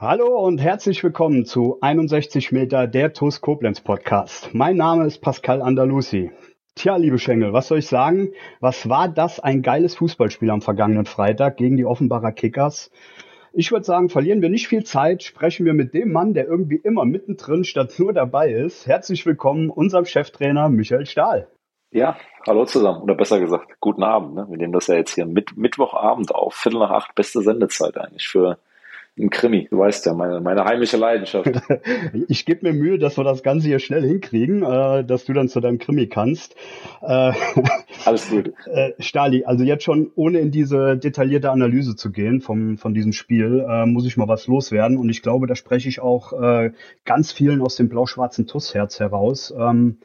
Hallo und herzlich willkommen zu 61 Meter der TUS Koblenz Podcast. Mein Name ist Pascal Andalusi. Tja, liebe Schengel, was soll ich sagen? Was war das ein geiles Fußballspiel am vergangenen Freitag gegen die Offenbarer Kickers? Ich würde sagen, verlieren wir nicht viel Zeit, sprechen wir mit dem Mann, der irgendwie immer mittendrin statt nur dabei ist. Herzlich willkommen, unserem Cheftrainer Michael Stahl. Ja, hallo zusammen. Oder besser gesagt, guten Abend. Ne? Wir nehmen das ja jetzt hier mit Mittwochabend auf. Viertel nach acht, beste Sendezeit eigentlich für ein Krimi, du weißt ja, meine, meine heimliche Leidenschaft. ich gebe mir Mühe, dass wir das Ganze hier schnell hinkriegen, äh, dass du dann zu deinem Krimi kannst. Äh, Alles gut. Äh, Stali, also jetzt schon, ohne in diese detaillierte Analyse zu gehen vom, von diesem Spiel, äh, muss ich mal was loswerden. Und ich glaube, da spreche ich auch äh, ganz vielen aus dem blau-schwarzen TUS-Herz heraus. Ähm,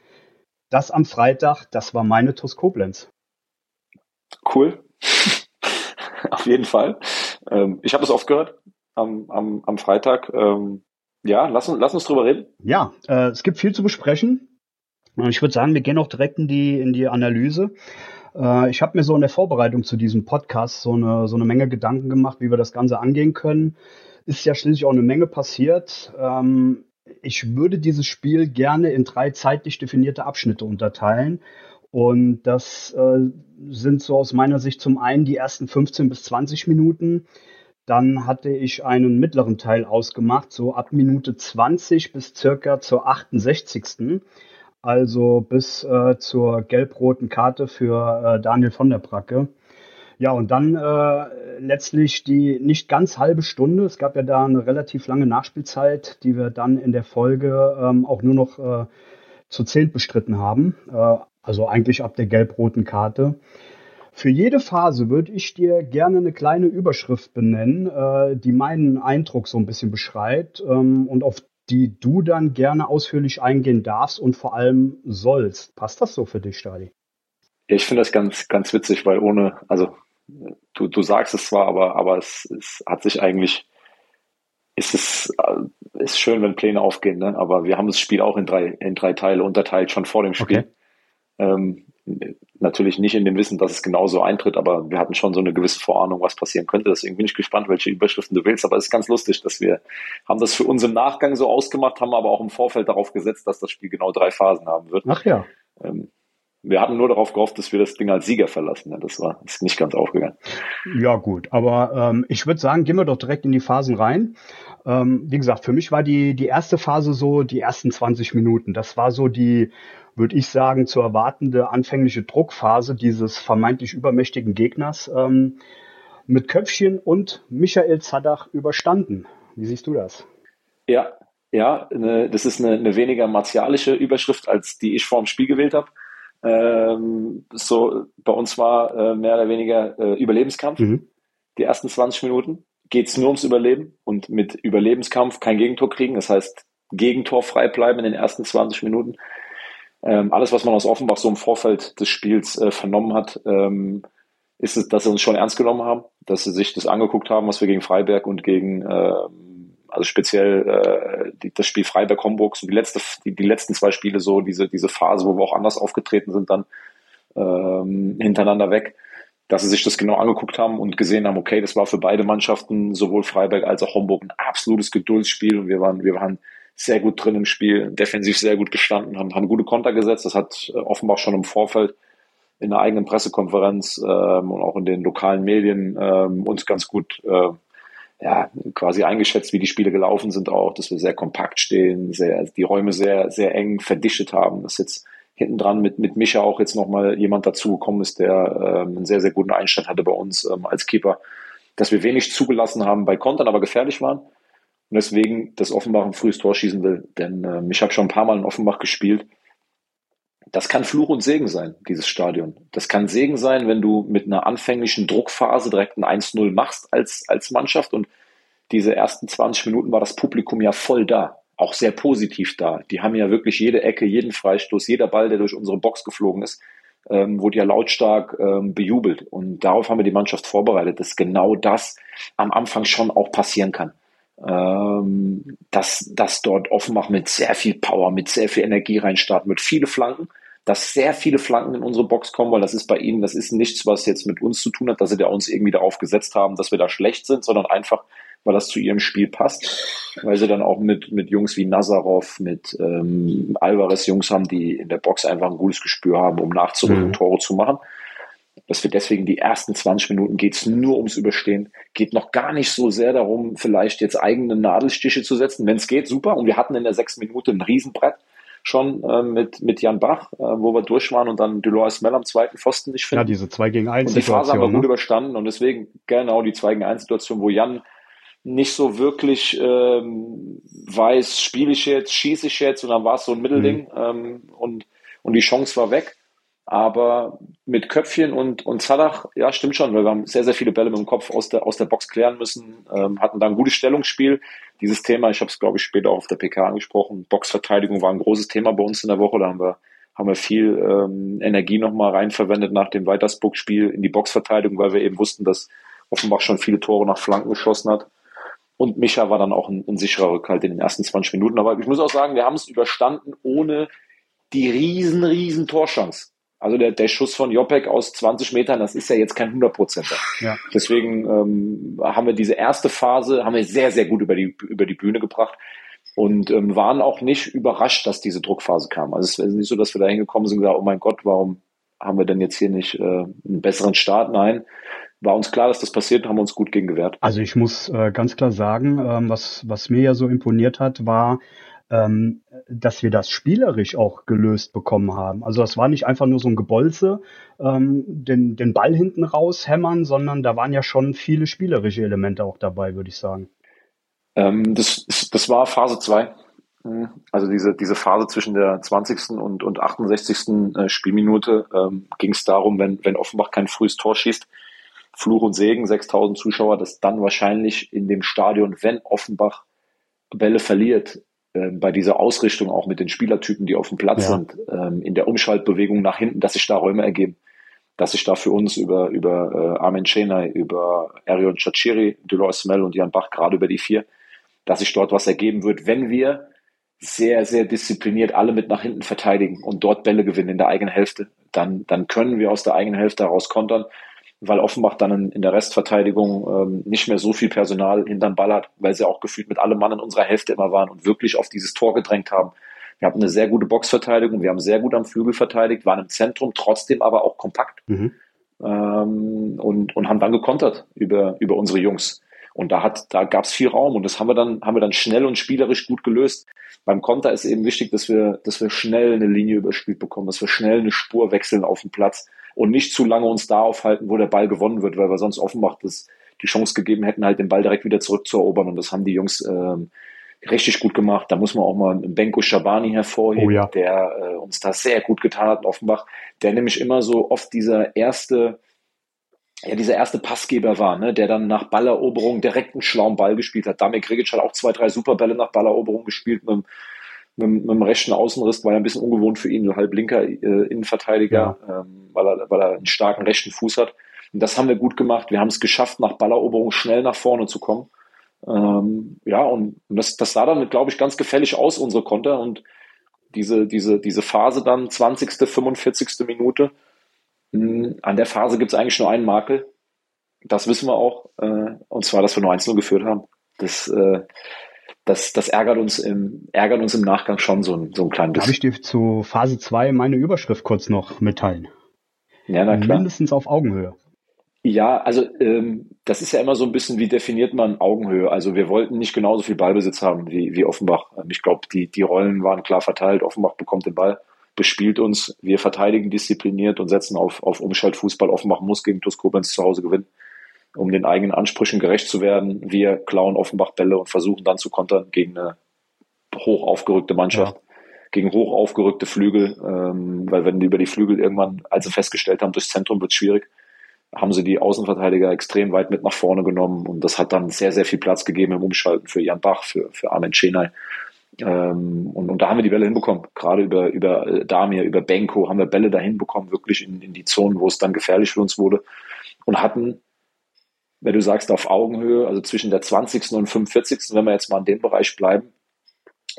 das am Freitag, das war meine TUS Koblenz. Cool. Auf jeden Fall. Ähm, ich habe es oft gehört am, am, am Freitag. Ähm, ja, lass uns, lass uns drüber reden. Ja, äh, es gibt viel zu besprechen. Ich würde sagen, wir gehen auch direkt in die, in die Analyse. Äh, ich habe mir so in der Vorbereitung zu diesem Podcast so eine, so eine Menge Gedanken gemacht, wie wir das Ganze angehen können. Ist ja schließlich auch eine Menge passiert. Ähm, ich würde dieses Spiel gerne in drei zeitlich definierte Abschnitte unterteilen. Und das äh, sind so aus meiner Sicht zum einen die ersten 15 bis 20 Minuten, dann hatte ich einen mittleren Teil ausgemacht, so ab Minute 20 bis circa zur 68. Also bis äh, zur gelb-roten Karte für äh, Daniel von der Bracke. Ja, und dann äh, letztlich die nicht ganz halbe Stunde. Es gab ja da eine relativ lange Nachspielzeit, die wir dann in der Folge ähm, auch nur noch äh, zu zehn bestritten haben. Äh, also eigentlich ab der gelb-roten Karte. Für jede Phase würde ich dir gerne eine kleine Überschrift benennen, äh, die meinen Eindruck so ein bisschen beschreibt ähm, und auf die du dann gerne ausführlich eingehen darfst und vor allem sollst. Passt das so für dich, Stadi? Ich finde das ganz, ganz witzig, weil ohne, also du, du sagst es zwar, aber, aber es, es hat sich eigentlich, ist es äh, ist schön, wenn Pläne aufgehen, ne? aber wir haben das Spiel auch in drei, in drei Teile unterteilt, schon vor dem Spiel. Okay. Ähm, natürlich nicht in dem Wissen, dass es genauso eintritt, aber wir hatten schon so eine gewisse Vorahnung, was passieren könnte. Deswegen bin ich gespannt, welche Überschriften du willst. Aber es ist ganz lustig, dass wir haben das für uns im Nachgang so ausgemacht, haben aber auch im Vorfeld darauf gesetzt, dass das Spiel genau drei Phasen haben wird. Ach ja. Ähm, wir hatten nur darauf gehofft, dass wir das Ding als Sieger verlassen. Das war ist nicht ganz aufgegangen. Ja gut, aber ähm, ich würde sagen, gehen wir doch direkt in die Phasen rein. Ähm, wie gesagt, für mich war die die erste Phase so die ersten 20 Minuten. Das war so die würde ich sagen, zu erwartende anfängliche Druckphase dieses vermeintlich übermächtigen Gegners ähm, mit Köpfchen und Michael Zadach überstanden. Wie siehst du das? Ja, ja, eine, das ist eine, eine, weniger martialische Überschrift, als die ich vor dem Spiel gewählt habe. Ähm, so, bei uns war äh, mehr oder weniger äh, Überlebenskampf. Mhm. Die ersten 20 Minuten geht es nur ums Überleben und mit Überlebenskampf kein Gegentor kriegen. Das heißt, Gegentor frei bleiben in den ersten 20 Minuten. Ähm, alles, was man aus Offenbach so im Vorfeld des Spiels äh, vernommen hat, ähm, ist es, dass sie uns schon ernst genommen haben, dass sie sich das angeguckt haben, was wir gegen Freiberg und gegen, äh, also speziell äh, die, das Spiel Freiberg-Homburg, so die, letzte, die, die letzten zwei Spiele so, diese, diese Phase, wo wir auch anders aufgetreten sind, dann ähm, hintereinander weg, dass sie sich das genau angeguckt haben und gesehen haben, okay, das war für beide Mannschaften, sowohl Freiberg als auch Homburg, ein absolutes Geduldsspiel und wir waren, wir waren sehr gut drin im Spiel, defensiv sehr gut gestanden, haben, haben gute Konter gesetzt. Das hat äh, offenbar schon im Vorfeld in der eigenen Pressekonferenz ähm, und auch in den lokalen Medien ähm, uns ganz gut äh, ja, quasi eingeschätzt, wie die Spiele gelaufen sind auch, dass wir sehr kompakt stehen, sehr, die Räume sehr, sehr eng verdichtet haben. Dass jetzt hinten dran mit, mit Micha auch jetzt nochmal jemand dazugekommen ist, der ähm, einen sehr, sehr guten Einstand hatte bei uns ähm, als Keeper, dass wir wenig zugelassen haben bei Kontern, aber gefährlich waren und deswegen das Offenbach ein frühes Tor schießen will. Denn äh, ich habe schon ein paar Mal in Offenbach gespielt. Das kann Fluch und Segen sein, dieses Stadion. Das kann Segen sein, wenn du mit einer anfänglichen Druckphase direkt ein 1-0 machst als, als Mannschaft. Und diese ersten 20 Minuten war das Publikum ja voll da. auch sehr positiv da. Die haben ja wirklich jede Ecke, jeden Freistoß, jeder Ball, der durch unsere Box geflogen ist, ähm, wurde ja lautstark ähm, bejubelt. Und darauf haben wir die Mannschaft vorbereitet, dass genau das am Anfang schon auch passieren kann. Ähm, dass, dass dort Offenbach mit sehr viel Power, mit sehr viel Energie reinstarten, mit viele Flanken, dass sehr viele Flanken in unsere Box kommen, weil das ist bei ihnen, das ist nichts, was jetzt mit uns zu tun hat, dass sie da uns irgendwie darauf gesetzt haben, dass wir da schlecht sind, sondern einfach, weil das zu ihrem Spiel passt, weil sie dann auch mit, mit Jungs wie Nazarov, mit ähm, Alvarez Jungs haben, die in der Box einfach ein gutes Gespür haben, um nachzurücken, mhm. Tore zu machen. Dass wir deswegen die ersten 20 Minuten geht's nur ums Überstehen, geht noch gar nicht so sehr darum, vielleicht jetzt eigene Nadelstiche zu setzen. Wenn es geht, super. Und wir hatten in der sechsten Minute ein Riesenbrett schon äh, mit, mit Jan Bach, äh, wo wir durch waren und dann Dolores Mell am zweiten Pfosten nicht finden. Ja, diese 2 gegen 1 Und die Phase haben wir ne? gut überstanden und deswegen genau die 2 gegen 1 Situation, wo Jan nicht so wirklich ähm, weiß, spiele ich jetzt, schieße ich jetzt und dann war es so ein Mittelding mhm. ähm, und, und die Chance war weg. Aber mit Köpfchen und, und Zadach, ja, stimmt schon, weil wir haben sehr, sehr viele Bälle mit dem Kopf aus der, aus der Box klären müssen, ähm, hatten da ein gutes Stellungsspiel. Dieses Thema, ich habe es, glaube ich, später auch auf der PK angesprochen, Boxverteidigung war ein großes Thema bei uns in der Woche. Da haben wir, haben wir viel ähm, Energie nochmal reinverwendet nach dem Weitersburg-Spiel in die Boxverteidigung, weil wir eben wussten, dass Offenbach schon viele Tore nach Flanken geschossen hat. Und Micha war dann auch ein, ein sicherer Rückhalt in den ersten 20 Minuten. Aber ich muss auch sagen, wir haben es überstanden ohne die riesen, riesen Torschance. Also der, der Schuss von Jopek aus 20 Metern, das ist ja jetzt kein 100%er. Ja. Deswegen ähm, haben wir diese erste Phase, haben wir sehr, sehr gut über die, über die Bühne gebracht und ähm, waren auch nicht überrascht, dass diese Druckphase kam. Also es ist nicht so, dass wir da hingekommen sind und gesagt, oh mein Gott, warum haben wir denn jetzt hier nicht äh, einen besseren Start? Nein, war uns klar, dass das passiert und haben uns gut gegen gewehrt. Also ich muss äh, ganz klar sagen, ähm, was, was mir ja so imponiert hat, war, ähm, dass wir das spielerisch auch gelöst bekommen haben. Also das war nicht einfach nur so ein Gebolze, ähm, den, den Ball hinten raushämmern, sondern da waren ja schon viele spielerische Elemente auch dabei, würde ich sagen. Ähm, das, das war Phase 2. Mhm. Also diese, diese Phase zwischen der 20. und, und 68. Äh, Spielminute ähm, ging es darum, wenn, wenn Offenbach kein frühes Tor schießt, Fluch und Segen, 6000 Zuschauer, dass dann wahrscheinlich in dem Stadion, wenn Offenbach Bälle verliert, bei dieser Ausrichtung auch mit den Spielertypen, die auf dem Platz ja. sind, ähm, in der Umschaltbewegung nach hinten, dass sich da Räume ergeben, dass sich da für uns über, über äh, Armin Chenay, über Arion Chachiri, Dolores Mel und Jan Bach, gerade über die vier, dass sich dort was ergeben wird, wenn wir sehr, sehr diszipliniert alle mit nach hinten verteidigen und dort Bälle gewinnen in der eigenen Hälfte, dann, dann können wir aus der eigenen Hälfte heraus kontern weil Offenbach dann in, der Restverteidigung ähm, nicht mehr so viel Personal hinterm Ball hat, weil sie auch gefühlt mit allem Mann in unserer Hälfte immer waren und wirklich auf dieses Tor gedrängt haben. Wir hatten eine sehr gute Boxverteidigung, wir haben sehr gut am Flügel verteidigt, waren im Zentrum, trotzdem aber auch kompakt mhm. ähm, und, und haben dann gekontert über, über unsere Jungs. Und da hat, da gab es viel Raum und das haben wir dann, haben wir dann schnell und spielerisch gut gelöst. Beim Konter ist eben wichtig, dass wir, dass wir schnell eine Linie überspielt bekommen, dass wir schnell eine Spur wechseln auf dem Platz und nicht zu lange uns da aufhalten, wo der Ball gewonnen wird, weil wir sonst offenbar das, die Chance gegeben hätten, halt den Ball direkt wieder zurückzuerobern. Und das haben die Jungs ähm, richtig gut gemacht. Da muss man auch mal Benko Shabani hervorheben, oh ja. der äh, uns da sehr gut getan hat in Offenbach, der nämlich immer so oft dieser erste, ja, dieser erste Passgeber war, ne, der dann nach Balleroberung direkt einen schlauen Ball gespielt hat. Damir Krigic hat auch zwei, drei Superbälle nach Balleroberung gespielt mit, mit, mit dem rechten Außenriss, war ja ein bisschen ungewohnt für ihn, so halb linker äh, Innenverteidiger, ja. ähm, weil, er, weil er einen starken rechten Fuß hat. Und das haben wir gut gemacht. Wir haben es geschafft, nach Balleroberung schnell nach vorne zu kommen. Ähm, ja, und das, das sah dann, glaube ich, ganz gefällig aus, unsere Konter. Und diese, diese, diese Phase dann, 20., 45. Minute, mh, hm, an der Phase gibt es eigentlich nur einen Makel. Das wissen wir auch. Äh, und zwar, dass wir nur 1-0 geführt haben. Das, äh, das, das ärgert uns im, ärgert uns im Nachgang schon so ein, so ein klein bisschen. Darf ich dir zu Phase 2 meine Überschrift kurz noch mitteilen? Ja, na klar. Mindestens auf Augenhöhe. Ja, also ähm, das ist ja immer so ein bisschen, wie definiert man Augenhöhe? Also wir wollten nicht genauso viel Ballbesitz haben wie, wie Offenbach. Ich glaube, die, die Rollen waren klar verteilt. Offenbach bekommt den Ball, bespielt uns. Wir verteidigen diszipliniert und setzen auf, auf Umschaltfußball. Offenbach muss gegen TuS Koblenz zu Hause gewinnen um den eigenen Ansprüchen gerecht zu werden. Wir klauen Offenbach Bälle und versuchen dann zu kontern gegen eine hoch aufgerückte Mannschaft, ja. gegen hoch aufgerückte Flügel, ähm, weil wenn die über die Flügel irgendwann, als sie festgestellt haben, durchs Zentrum wird schwierig, haben sie die Außenverteidiger extrem weit mit nach vorne genommen und das hat dann sehr, sehr viel Platz gegeben im Umschalten für Jan Bach, für, für Armin Schenay. Ähm, und, und da haben wir die Bälle hinbekommen. Gerade über, über äh, Damir, über Benko haben wir Bälle da hinbekommen, wirklich in, in die Zonen, wo es dann gefährlich für uns wurde. Und hatten, wenn du sagst, auf Augenhöhe, also zwischen der 20. und 45., wenn wir jetzt mal in dem Bereich bleiben,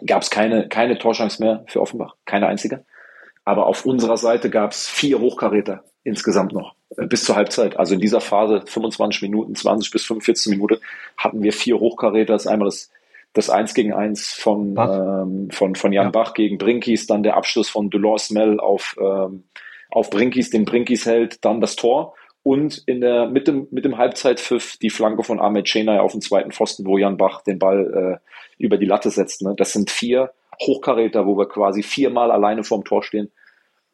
gab es keine, keine Torchance mehr für Offenbach. Keine einzige. Aber auf unserer Seite gab es vier Hochkaräter insgesamt noch äh, bis zur Halbzeit. Also in dieser Phase 25 Minuten, 20 bis 45 Minuten hatten wir vier Hochkaräter. Das ist einmal das, das 1 gegen 1 von, ähm, von, von Jan ja. Bach gegen Brinkis, dann der Abschluss von Delors Mel auf, ähm, auf Brinkis, den Brinkis hält, dann das Tor und in der, mit dem, mit dem Halbzeitpfiff die Flanke von Ahmed Chenay auf den zweiten Pfosten, wo Jan Bach den Ball äh, über die Latte setzt. Ne? Das sind vier Hochkaräter, wo wir quasi viermal alleine vorm Tor stehen.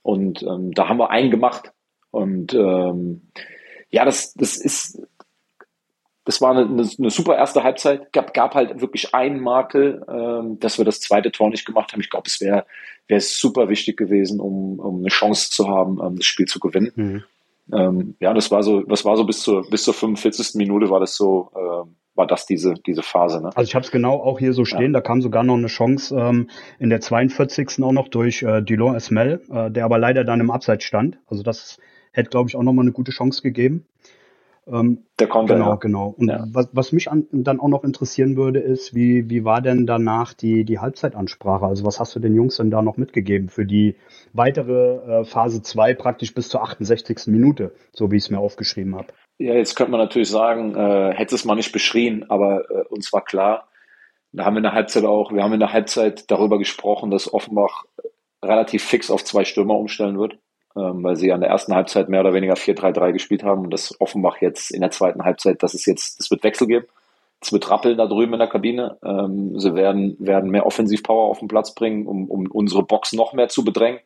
Und ähm, da haben wir einen gemacht. Und ähm, ja, das, das ist, das war eine, eine, super erste Halbzeit. Gab, gab halt wirklich einen Makel, ähm, dass wir das zweite Tor nicht gemacht haben. Ich glaube, es wäre wäre super wichtig gewesen, um, um eine Chance zu haben, ähm, das Spiel zu gewinnen. Mhm. Ähm, ja, das war so, das war so bis zur bis zur 45. Minute war das so, ähm, war das diese diese Phase. Ne? Also ich habe es genau auch hier so stehen. Ja. Da kam sogar noch eine Chance ähm, in der 42. auch noch durch äh, Dulon Esmel, äh, der aber leider dann im Abseits stand. Also das hätte, glaube ich, auch nochmal eine gute Chance gegeben. Ähm, der kommt genau, ja. genau. Und ja. was, was mich an, dann auch noch interessieren würde, ist, wie, wie war denn danach die, die Halbzeitansprache? Also was hast du den Jungs denn da noch mitgegeben für die weitere äh, Phase 2 praktisch bis zur 68. Minute, so wie ich es mir aufgeschrieben habe? Ja, jetzt könnte man natürlich sagen, äh, hätte es mal nicht beschrien, aber äh, uns war klar, da haben wir in der Halbzeit auch, wir haben in der Halbzeit darüber gesprochen, dass Offenbach relativ fix auf zwei Stürmer umstellen wird ähm, weil sie an der ersten Halbzeit mehr oder weniger 4-3-3 gespielt haben und das Offenbach jetzt in der zweiten Halbzeit, dass es jetzt, es wird Wechsel geben. Es wird rappeln da drüben in der Kabine. Ähm, sie werden, werden mehr Offensivpower auf den Platz bringen, um, um unsere Box noch mehr zu bedrängen,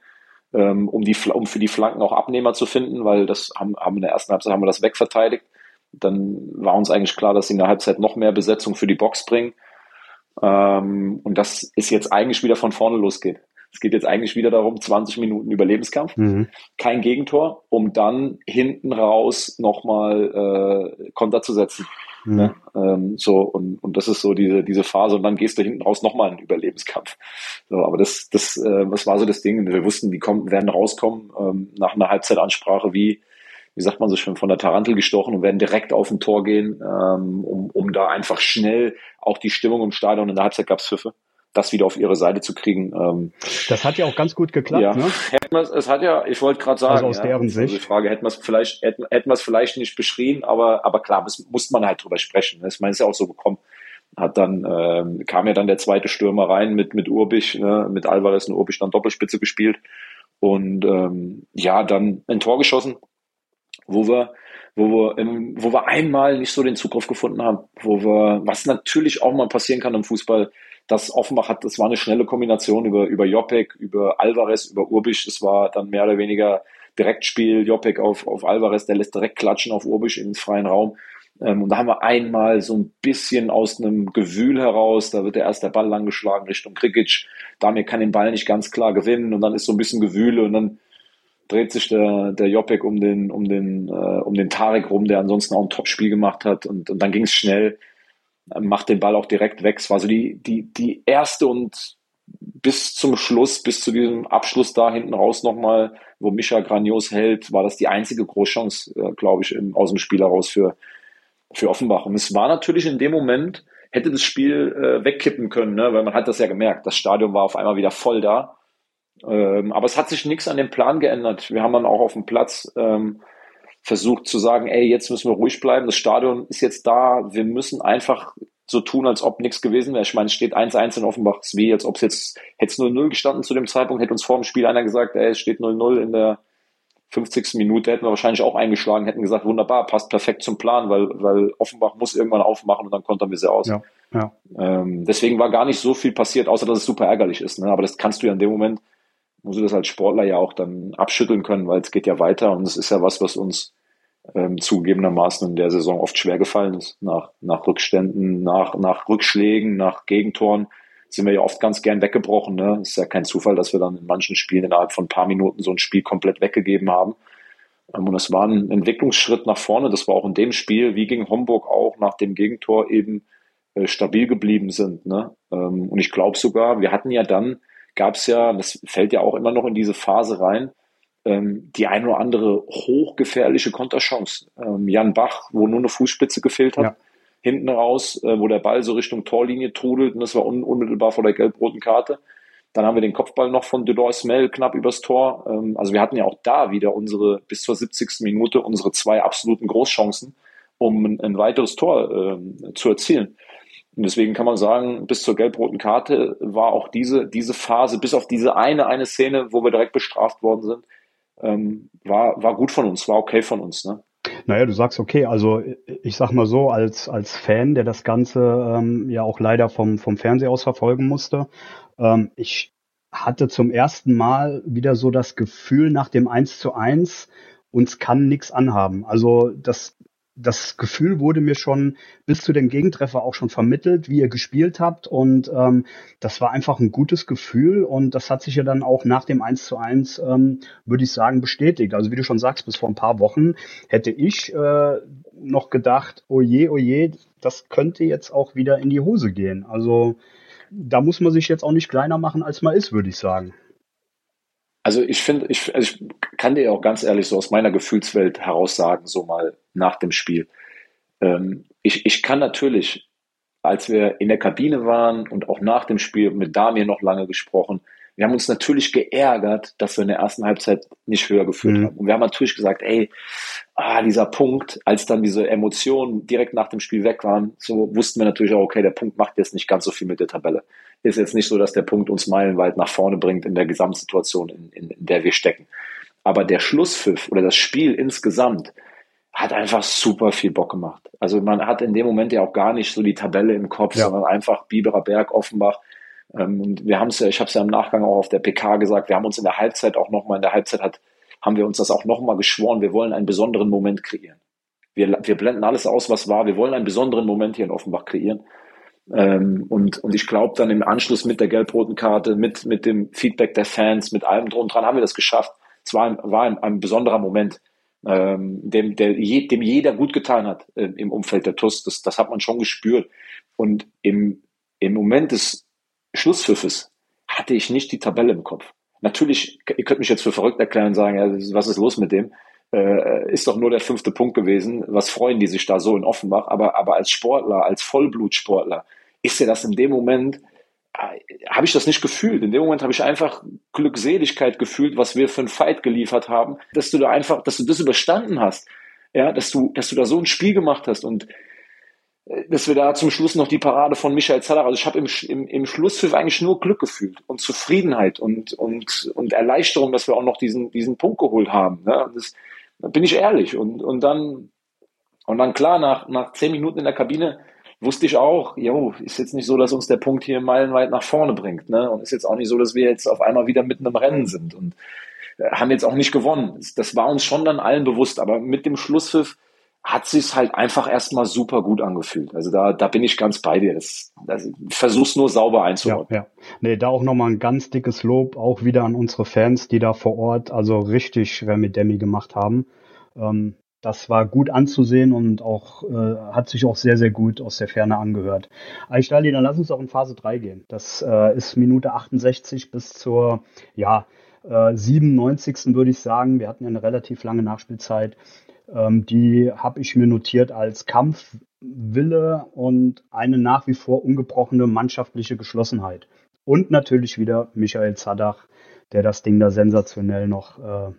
ähm, um, die, um für die Flanken auch Abnehmer zu finden, weil das haben, haben in der ersten Halbzeit haben wir das wegverteidigt. Dann war uns eigentlich klar, dass sie in der Halbzeit noch mehr Besetzung für die Box bringen. Ähm, und das ist jetzt eigentlich wieder von vorne losgeht. Es geht jetzt eigentlich wieder darum, 20 Minuten Überlebenskampf, mhm. kein Gegentor, um dann hinten raus nochmal äh, Konter zu setzen. Mhm. Ne? Ähm, so, und, und das ist so diese, diese Phase, und dann gehst du hinten raus nochmal in den Überlebenskampf. So, aber das, das, äh, was war so das Ding? Wir wussten, die kommen, werden rauskommen, ähm, nach einer Halbzeitansprache, wie, wie sagt man so schön, von der Tarantel gestochen und werden direkt auf ein Tor gehen, ähm, um, um da einfach schnell auch die Stimmung im Stadion in der Halbzeit gab's Pfiffe das wieder auf ihre Seite zu kriegen. Ähm, das hat ja auch ganz gut geklappt. Ja, ne? hätten es hat ja, ich wollte gerade sagen, also aus ja, deren also Sicht. die Frage, hätten wir es vielleicht, hätten, hätten wir es vielleicht nicht beschrien, aber, aber klar, das muss man halt drüber sprechen. Ich meine, es ist ja auch so gekommen. Hat dann, ähm, kam ja dann der zweite Stürmer rein mit, mit Urbich, ne, mit Alvarez und Urbich dann Doppelspitze gespielt. Und ähm, ja, dann ein Tor geschossen, wo wir, wo wir, im, wo wir einmal nicht so den Zugriff gefunden haben, wo wir, was natürlich auch mal passieren kann im Fußball, das Offenbach hat, das war eine schnelle Kombination über, über Jopek, über Alvarez, über Urbisch. Das war dann mehr oder weniger Direktspiel. Jopek auf, auf Alvarez, der lässt direkt klatschen auf Urbisch ins freien Raum. Ähm, und da haben wir einmal so ein bisschen aus einem Gewühl heraus, da wird der erst der Ball langgeschlagen Richtung Krikic. Damir kann den Ball nicht ganz klar gewinnen und dann ist so ein bisschen Gewühle und dann dreht sich der, der Jopek um den, um den, äh, um den Tarek rum, der ansonsten auch ein Top-Spiel gemacht hat und, und dann ging es schnell macht den Ball auch direkt weg. Es war so die, die, die erste und bis zum Schluss, bis zu diesem Abschluss da hinten raus nochmal, wo Micha Granios hält, war das die einzige Großchance, äh, glaube ich, im, aus dem Spiel heraus für, für Offenbach. Und es war natürlich in dem Moment, hätte das Spiel äh, wegkippen können, ne? weil man hat das ja gemerkt. Das Stadion war auf einmal wieder voll da. Ähm, aber es hat sich nichts an dem Plan geändert. Wir haben dann auch auf dem Platz ähm, versucht zu sagen, ey, jetzt müssen wir ruhig bleiben, das Stadion ist jetzt da, wir müssen einfach so tun, als ob nichts gewesen wäre. Ich meine, es steht 1-1 in Offenbach, es ist wie, als ob es jetzt, hätte es 0-0 gestanden zu dem Zeitpunkt, hätte uns vor dem Spiel einer gesagt, ey, es steht 0-0 in der 50. Minute, hätten wir wahrscheinlich auch eingeschlagen, hätten gesagt, wunderbar, passt perfekt zum Plan, weil, weil Offenbach muss irgendwann aufmachen und dann kontern wir sie aus. Ja, ja. Ähm, deswegen war gar nicht so viel passiert, außer dass es super ärgerlich ist. Ne? Aber das kannst du ja in dem Moment, musst du das als Sportler ja auch dann abschütteln können, weil es geht ja weiter und es ist ja was, was uns ähm, zugegebenermaßen in der Saison oft schwer gefallen ist. Nach, nach Rückständen, nach, nach Rückschlägen, nach Gegentoren sind wir ja oft ganz gern weggebrochen. Ne? Ist ja kein Zufall, dass wir dann in manchen Spielen innerhalb von ein paar Minuten so ein Spiel komplett weggegeben haben. Ähm, und es war ein Entwicklungsschritt nach vorne. Das war auch in dem Spiel, wie gegen Homburg auch, nach dem Gegentor eben äh, stabil geblieben sind. Ne? Ähm, und ich glaube sogar, wir hatten ja dann, gab es ja, das fällt ja auch immer noch in diese Phase rein, ähm, die ein oder andere hochgefährliche Konterchance. Ähm, Jan Bach, wo nur eine Fußspitze gefehlt hat, ja. hinten raus, äh, wo der Ball so Richtung Torlinie trudelt und das war un unmittelbar vor der gelb-roten Karte. Dann haben wir den Kopfball noch von Delors Mel knapp übers Tor. Ähm, also wir hatten ja auch da wieder unsere, bis zur 70. Minute, unsere zwei absoluten Großchancen, um ein, ein weiteres Tor äh, zu erzielen. Und deswegen kann man sagen, bis zur gelb-roten Karte war auch diese, diese Phase, bis auf diese eine, eine Szene, wo wir direkt bestraft worden sind, ähm, war, war gut von uns, war okay von uns. Ne? Naja, du sagst okay, also ich sag mal so, als, als Fan, der das Ganze ähm, ja auch leider vom, vom Fernseher aus verfolgen musste, ähm, ich hatte zum ersten Mal wieder so das Gefühl nach dem 1 zu 1, uns kann nichts anhaben. Also das, das Gefühl wurde mir schon bis zu dem Gegentreffer auch schon vermittelt, wie ihr gespielt habt. Und ähm, das war einfach ein gutes Gefühl. Und das hat sich ja dann auch nach dem 1 zu 1, ähm, würde ich sagen, bestätigt. Also wie du schon sagst, bis vor ein paar Wochen hätte ich äh, noch gedacht, oh je, oh je, das könnte jetzt auch wieder in die Hose gehen. Also da muss man sich jetzt auch nicht kleiner machen, als man ist, würde ich sagen. Also ich finde, ich, also ich kann dir auch ganz ehrlich so aus meiner Gefühlswelt heraus sagen, so mal nach dem Spiel. Ähm, ich, ich kann natürlich, als wir in der Kabine waren und auch nach dem Spiel mit Damir noch lange gesprochen, wir haben uns natürlich geärgert, dass wir in der ersten Halbzeit nicht höher geführt mhm. haben. Und wir haben natürlich gesagt, ey, ah, dieser Punkt, als dann diese Emotionen direkt nach dem Spiel weg waren, so wussten wir natürlich auch, okay, der Punkt macht jetzt nicht ganz so viel mit der Tabelle. Ist jetzt nicht so, dass der Punkt uns meilenweit nach vorne bringt in der Gesamtsituation, in, in, in der wir stecken. Aber der Schlusspfiff oder das Spiel insgesamt hat einfach super viel Bock gemacht. Also man hat in dem Moment ja auch gar nicht so die Tabelle im Kopf, ja. sondern einfach Biberer Berg, Offenbach, ähm, und wir haben es ja, ich habe es ja im Nachgang auch auf der PK gesagt, wir haben uns in der Halbzeit auch nochmal, in der Halbzeit hat, haben wir uns das auch nochmal geschworen, wir wollen einen besonderen Moment kreieren. Wir, wir blenden alles aus, was war, wir wollen einen besonderen Moment hier in Offenbach kreieren. Ähm, und, und ich glaube dann im Anschluss mit der gelb-roten Karte, mit, mit dem Feedback der Fans, mit allem drum dran haben wir das geschafft. Es war ein, war ein, ein besonderer Moment, ähm, dem, der, dem jeder gut getan hat äh, im Umfeld der TUS. Das, das hat man schon gespürt. Und im, im Moment des, Schlusspfiffes hatte ich nicht die Tabelle im Kopf. Natürlich, ihr könnt mich jetzt für verrückt erklären und sagen, ja, was ist los mit dem? Äh, ist doch nur der fünfte Punkt gewesen. Was freuen die sich da so in Offenbach? Aber, aber als Sportler, als Vollblutsportler, ist ja das in dem Moment, äh, habe ich das nicht gefühlt. In dem Moment habe ich einfach Glückseligkeit gefühlt, was wir für einen Fight geliefert haben, dass du da einfach, dass du das überstanden hast. Ja, dass du, dass du da so ein Spiel gemacht hast und dass wir da zum Schluss noch die Parade von Michael Zaller, also ich habe im, im, im Schlusspfiff eigentlich nur Glück gefühlt und Zufriedenheit und, und, und Erleichterung, dass wir auch noch diesen, diesen Punkt geholt haben. Ne? Das, da bin ich ehrlich. Und, und dann, und dann klar, nach, nach zehn Minuten in der Kabine wusste ich auch, jo, ist jetzt nicht so, dass uns der Punkt hier meilenweit nach vorne bringt. Ne? Und ist jetzt auch nicht so, dass wir jetzt auf einmal wieder mitten im Rennen sind und äh, haben jetzt auch nicht gewonnen. Das war uns schon dann allen bewusst, aber mit dem Schlusspfiff hat sich halt einfach erstmal super gut angefühlt. Also da, da bin ich ganz bei dir. Das, das, versuch's nur sauber einzubauen. Ja, ja. Nee, da auch nochmal ein ganz dickes Lob auch wieder an unsere Fans, die da vor Ort also richtig Remi-Demi gemacht haben. Ähm, das war gut anzusehen und auch äh, hat sich auch sehr, sehr gut aus der Ferne angehört. Eichstali, dann lass uns auch in Phase 3 gehen. Das äh, ist Minute 68 bis zur, ja, äh, 97. würde ich sagen. Wir hatten ja eine relativ lange Nachspielzeit. Ähm, die habe ich mir notiert als Kampfwille und eine nach wie vor ungebrochene mannschaftliche Geschlossenheit. Und natürlich wieder Michael Zadach, der das Ding da sensationell noch, äh,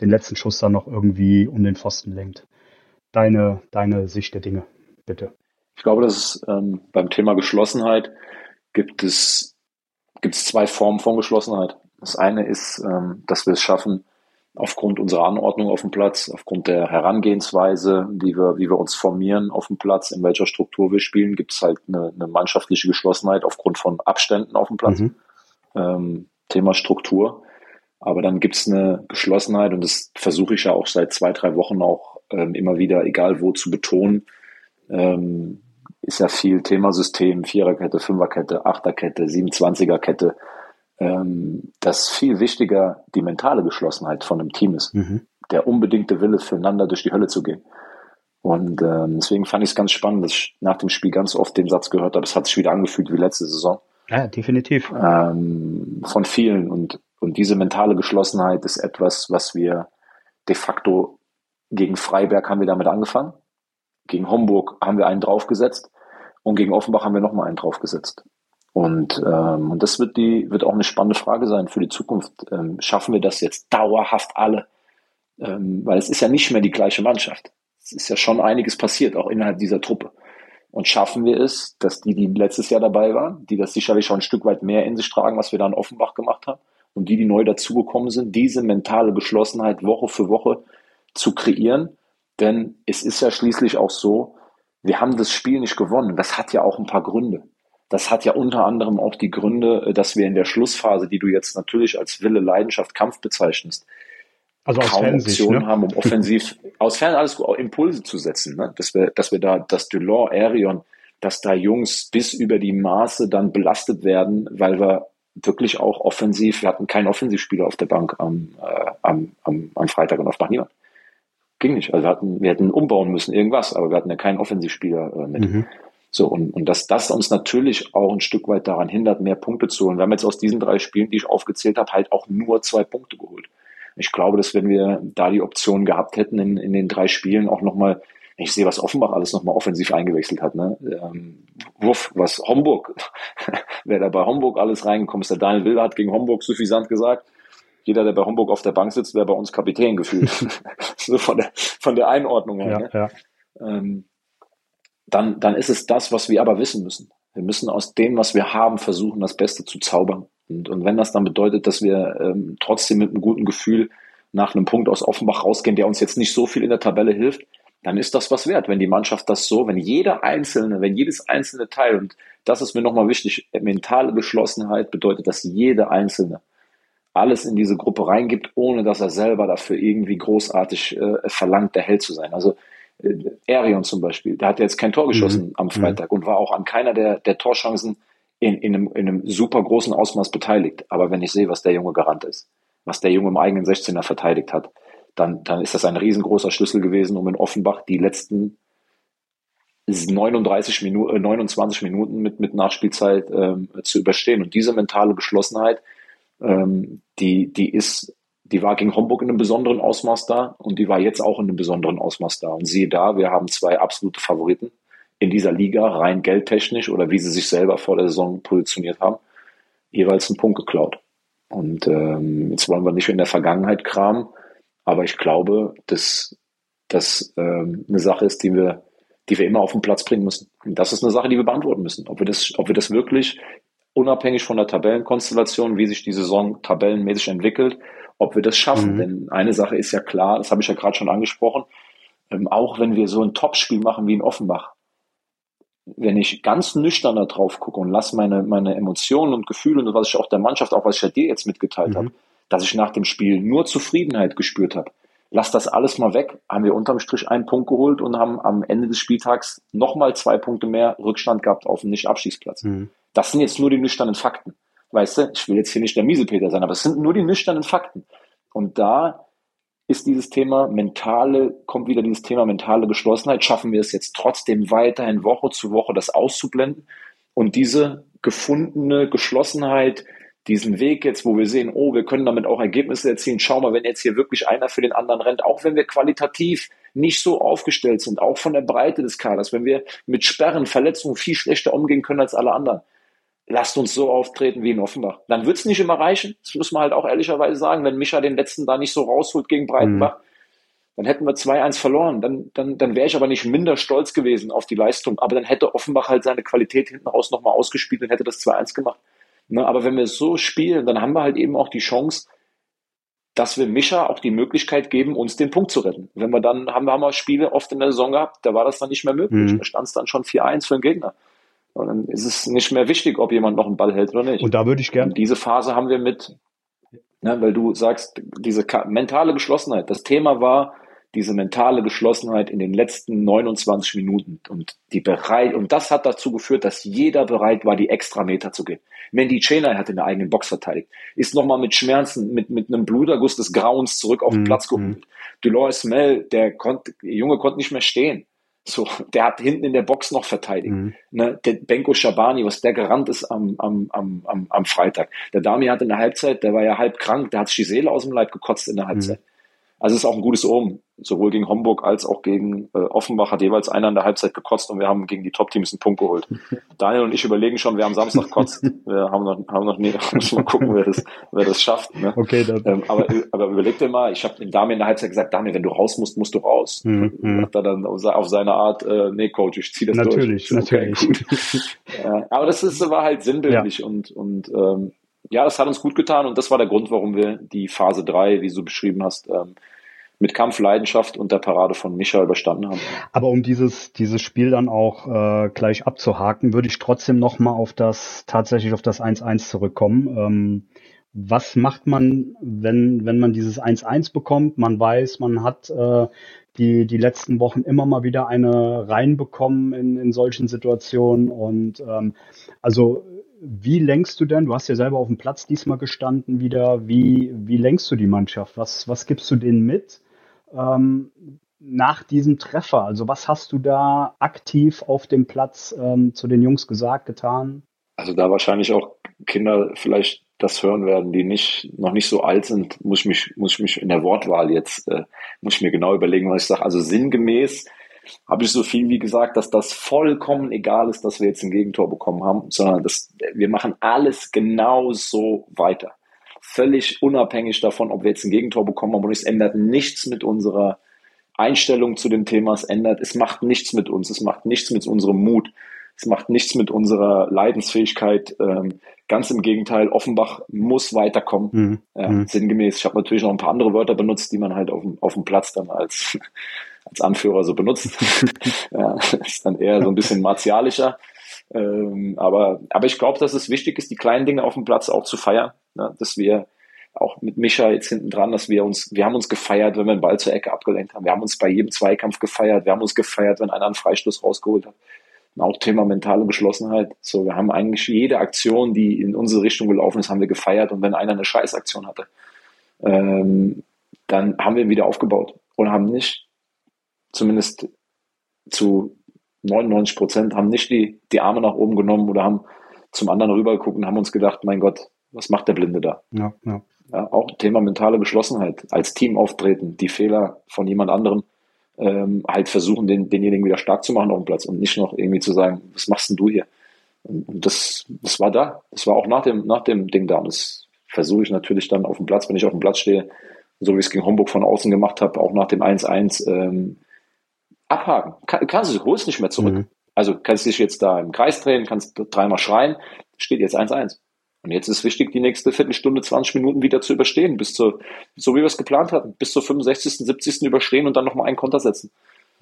den letzten Schuss da noch irgendwie um den Pfosten lenkt. Deine, deine Sicht der Dinge, bitte. Ich glaube, dass ähm, beim Thema Geschlossenheit gibt es, gibt es zwei Formen von Geschlossenheit. Das eine ist, ähm, dass wir es schaffen, aufgrund unserer Anordnung auf dem Platz, aufgrund der Herangehensweise, die wir, wie wir uns formieren auf dem Platz, in welcher Struktur wir spielen, gibt es halt eine, eine, mannschaftliche Geschlossenheit aufgrund von Abständen auf dem Platz. Mhm. Ähm, Thema Struktur. Aber dann gibt es eine Geschlossenheit und das versuche ich ja auch seit zwei, drei Wochen auch ähm, immer wieder, egal wo, zu betonen. Ähm, ist ja viel Thema System, Viererkette, Fünferkette, Achterkette, 27er-Kette ähm, dass viel wichtiger die mentale Geschlossenheit von einem Team ist. Mhm. Der unbedingte Wille füreinander durch die Hölle zu gehen. Und ähm, deswegen fand ich es ganz spannend, dass ich nach dem Spiel ganz oft den Satz gehört habe, es hat sich wieder angefühlt wie letzte Saison. Ja, definitiv. Ähm, von vielen. Und, und diese mentale Geschlossenheit ist etwas, was wir de facto gegen Freiberg haben wir damit angefangen. Gegen Homburg haben wir einen draufgesetzt und gegen Offenbach haben wir nochmal einen draufgesetzt. Und, ähm, und das wird die wird auch eine spannende Frage sein für die Zukunft. Ähm, schaffen wir das jetzt dauerhaft alle? Ähm, weil es ist ja nicht mehr die gleiche Mannschaft. Es ist ja schon einiges passiert, auch innerhalb dieser Truppe. Und schaffen wir es, dass die, die letztes Jahr dabei waren, die das sicherlich schon ein Stück weit mehr in sich tragen, was wir da in Offenbach gemacht haben, und die, die neu dazugekommen sind, diese mentale Geschlossenheit Woche für Woche zu kreieren. Denn es ist ja schließlich auch so, wir haben das Spiel nicht gewonnen. Das hat ja auch ein paar Gründe. Das hat ja unter anderem auch die Gründe, dass wir in der Schlussphase, die du jetzt natürlich als Wille, Leidenschaft, Kampf bezeichnest, also kaum Optionen ne? haben, um offensiv aus Fern alles Impulse zu setzen. Ne? Dass wir, dass wir da, dass Delors, Arion, dass da Jungs bis über die Maße dann belastet werden, weil wir wirklich auch offensiv, wir hatten keinen Offensivspieler auf der Bank am, äh, am, am, am Freitag und auf Bach niemand. Ging nicht. Also wir hatten, wir hätten umbauen müssen, irgendwas, aber wir hatten ja keinen Offensivspieler äh, mit. Mhm. So, und, und dass das uns natürlich auch ein Stück weit daran hindert, mehr Punkte zu holen. Wir haben jetzt aus diesen drei Spielen, die ich aufgezählt habe, halt auch nur zwei Punkte geholt. Ich glaube, dass wenn wir da die Option gehabt hätten, in, in den drei Spielen auch nochmal, ich sehe, was Offenbach alles nochmal offensiv eingewechselt hat. Ne? Ähm, Wuff, was Homburg, wer da bei Homburg alles reingekommen ist, der Daniel Wilder hat gegen Homburg suffisant gesagt, jeder, der bei Homburg auf der Bank sitzt, wäre bei uns Kapitän gefühlt. so von der, von der Einordnung her. Ja, ne? ja. Ähm, dann, dann ist es das, was wir aber wissen müssen. Wir müssen aus dem, was wir haben, versuchen, das Beste zu zaubern. Und, und wenn das dann bedeutet, dass wir ähm, trotzdem mit einem guten Gefühl nach einem Punkt aus Offenbach rausgehen, der uns jetzt nicht so viel in der Tabelle hilft, dann ist das was wert, wenn die Mannschaft das so, wenn jeder einzelne, wenn jedes einzelne Teil, und das ist mir nochmal wichtig, mentale Geschlossenheit bedeutet, dass jeder einzelne alles in diese Gruppe reingibt, ohne dass er selber dafür irgendwie großartig äh, verlangt, der Held zu sein. Also Arion zum Beispiel, der hat jetzt kein Tor geschossen mhm. am mhm. Freitag und war auch an keiner der, der Torchancen in, in, einem, in einem super großen Ausmaß beteiligt. Aber wenn ich sehe, was der Junge Garant ist, was der Junge im eigenen 16er verteidigt hat, dann, dann ist das ein riesengroßer Schlüssel gewesen, um in Offenbach die letzten 39 Minuten, 29 Minuten mit, mit Nachspielzeit ähm, zu überstehen. Und diese mentale Geschlossenheit, ähm, die, die ist, die war gegen Homburg in einem besonderen Ausmaß da und die war jetzt auch in einem besonderen Ausmaß da. Und siehe da, wir haben zwei absolute Favoriten in dieser Liga rein geldtechnisch oder wie sie sich selber vor der Saison positioniert haben, jeweils einen Punkt geklaut. Und ähm, jetzt wollen wir nicht in der Vergangenheit kramen, aber ich glaube, dass das ähm, eine Sache ist, die wir, die wir immer auf den Platz bringen müssen. Und das ist eine Sache, die wir beantworten müssen. Ob wir das, ob wir das wirklich unabhängig von der Tabellenkonstellation, wie sich die Saison tabellenmäßig entwickelt, ob wir das schaffen. Mhm. Denn eine Sache ist ja klar, das habe ich ja gerade schon angesprochen, ähm, auch wenn wir so ein Topspiel machen wie in Offenbach, wenn ich ganz nüchtern da drauf gucke und lasse meine, meine Emotionen und Gefühle und was ich auch der Mannschaft, auch was ich ja dir jetzt mitgeteilt mhm. habe, dass ich nach dem Spiel nur Zufriedenheit gespürt habe. Lass das alles mal weg, haben wir unterm Strich einen Punkt geholt und haben am Ende des Spieltags nochmal zwei Punkte mehr Rückstand gehabt auf dem Nicht-Abstiegsplatz. Mhm. Das sind jetzt nur die nüchternen Fakten. Weißt du, ich will jetzt hier nicht der Miesepeter sein, aber es sind nur die nüchternen Fakten. Und da ist dieses Thema mentale, kommt wieder dieses Thema mentale Geschlossenheit. Schaffen wir es jetzt trotzdem weiterhin Woche zu Woche das auszublenden und diese gefundene Geschlossenheit, diesen Weg jetzt, wo wir sehen, oh, wir können damit auch Ergebnisse erzielen. Schau mal, wenn jetzt hier wirklich einer für den anderen rennt, auch wenn wir qualitativ nicht so aufgestellt sind, auch von der Breite des Kaders, wenn wir mit Sperren, Verletzungen viel schlechter umgehen können als alle anderen, lasst uns so auftreten wie in Offenbach. Dann wird es nicht immer reichen. Das muss man halt auch ehrlicherweise sagen. Wenn Micha den letzten da nicht so rausholt gegen Breitenbach, mhm. dann hätten wir 2-1 verloren. Dann, dann, dann wäre ich aber nicht minder stolz gewesen auf die Leistung. Aber dann hätte Offenbach halt seine Qualität hinten raus nochmal ausgespielt und hätte das 2-1 gemacht. Ne, aber wenn wir so spielen, dann haben wir halt eben auch die Chance, dass wir Mischa auch die Möglichkeit geben, uns den Punkt zu retten. Wenn wir dann, haben wir, haben wir Spiele oft in der Saison gehabt, da war das dann nicht mehr möglich. Mhm. Da stand es dann schon 4-1 für den Gegner. Und dann ist es nicht mehr wichtig, ob jemand noch einen Ball hält oder nicht. Und da würde ich gerne. Diese Phase haben wir mit, ne, weil du sagst, diese mentale Geschlossenheit. Das Thema war diese mentale Geschlossenheit in den letzten 29 Minuten und die bereit, und das hat dazu geführt, dass jeder bereit war, die extra Meter zu gehen. Mandy Cheney hat in der eigenen Box verteidigt, ist nochmal mit Schmerzen, mit, mit einem Bluterguss des Grauens zurück auf den mhm. Platz geholt. Mhm. Dolores Mel, der konnte, der Junge konnte nicht mehr stehen So, der hat hinten in der Box noch verteidigt. Mhm. Ne, der Benko Shabani, was der gerannt ist am, am, am, am, am Freitag. Der Dami hat in der Halbzeit, der war ja halb krank, der hat sich die Seele aus dem Leib gekotzt in der mhm. Halbzeit. Mhm. Also es ist auch ein gutes Omen. Sowohl gegen Homburg als auch gegen äh, Offenbach hat jeweils einer in der Halbzeit gekotzt und wir haben gegen die Top-Teams einen Punkt geholt. Daniel und ich überlegen schon, wer am Samstag kotzt. Wir haben noch, haben noch nie, müssen mal gucken, wer das, wer das schafft. Ne? Okay, dann. Ähm, aber, aber überleg dir mal, ich habe Damian in der Halbzeit gesagt, Damian, wenn du raus musst, musst du raus. Mhm. Hat er dann auf seine Art, äh, nee, Coach, ich zieh das natürlich, durch. Natürlich, natürlich. ja, aber das ist, war halt sinnbildlich ja. und, und ähm, ja, das hat uns gut getan und das war der Grund, warum wir die Phase 3, wie du beschrieben hast, ähm, mit Kampf, Leidenschaft und der Parade von Micha überstanden haben. Aber um dieses, dieses Spiel dann auch äh, gleich abzuhaken, würde ich trotzdem nochmal auf das, tatsächlich auf das 1-1 zurückkommen. Ähm, was macht man, wenn, wenn man dieses 1-1 bekommt? Man weiß, man hat äh, die, die letzten Wochen immer mal wieder eine reinbekommen in, in solchen Situationen. Und ähm, also wie lenkst du denn? Du hast ja selber auf dem Platz diesmal gestanden wieder. Wie, wie lenkst du die Mannschaft? Was, was gibst du denen mit? Ähm, nach diesem Treffer? Also was hast du da aktiv auf dem Platz ähm, zu den Jungs gesagt, getan? Also da wahrscheinlich auch Kinder vielleicht das hören werden, die nicht noch nicht so alt sind, muss ich mich muss ich mich in der Wortwahl jetzt äh, muss ich mir genau überlegen, was ich sage. Also sinngemäß habe ich so viel wie gesagt, dass das vollkommen egal ist, dass wir jetzt ein Gegentor bekommen haben, sondern dass wir machen alles genau so weiter völlig unabhängig davon, ob wir jetzt ein Gegentor bekommen haben nicht. Es ändert nichts mit unserer Einstellung zu dem Thema. Es ändert, es macht nichts mit uns. Es macht nichts mit unserem Mut. Es macht nichts mit unserer Leidensfähigkeit. Ähm, ganz im Gegenteil, Offenbach muss weiterkommen. Mhm. Ja, mhm. sinngemäß. Ich habe natürlich noch ein paar andere Wörter benutzt, die man halt auf dem, auf dem Platz dann als, als Anführer so benutzt. ja, ist dann eher so ein bisschen martialischer. Ähm, aber, aber ich glaube, dass es wichtig ist, die kleinen Dinge auf dem Platz auch zu feiern. Ne? Dass wir auch mit Micha jetzt hinten dran, dass wir uns, wir haben uns gefeiert, wenn wir den Ball zur Ecke abgelenkt haben. Wir haben uns bei jedem Zweikampf gefeiert. Wir haben uns gefeiert, wenn einer einen Freistoß rausgeholt hat. Und auch Thema mentale Geschlossenheit. So, wir haben eigentlich jede Aktion, die in unsere Richtung gelaufen ist, haben wir gefeiert. Und wenn einer eine Scheißaktion hatte, ähm, dann haben wir ihn wieder aufgebaut und haben nicht, zumindest zu 99 Prozent haben nicht die, die Arme nach oben genommen oder haben zum anderen rübergeguckt und haben uns gedacht, mein Gott, was macht der Blinde da? Ja, ja. ja auch Thema mentale Geschlossenheit, als Team auftreten, die Fehler von jemand anderem ähm, halt versuchen, den, denjenigen wieder stark zu machen auf dem Platz und nicht noch irgendwie zu sagen, was machst denn du hier? Und, und das, das war da. Das war auch nach dem, nach dem Ding da. Und das versuche ich natürlich dann auf dem Platz, wenn ich auf dem Platz stehe, so wie ich es gegen Homburg von außen gemacht habe, auch nach dem 1-1, ähm, abhaken. Kann, kannst du, holst nicht mehr zurück. Mhm. Also kannst dich jetzt da im Kreis drehen, kannst dreimal schreien, steht jetzt 1-1. Und jetzt ist wichtig, die nächste Viertelstunde, 20 Minuten wieder zu überstehen, bis zur, so wie wir es geplant hatten, bis zur 65., 70. überstehen und dann nochmal einen Konter setzen.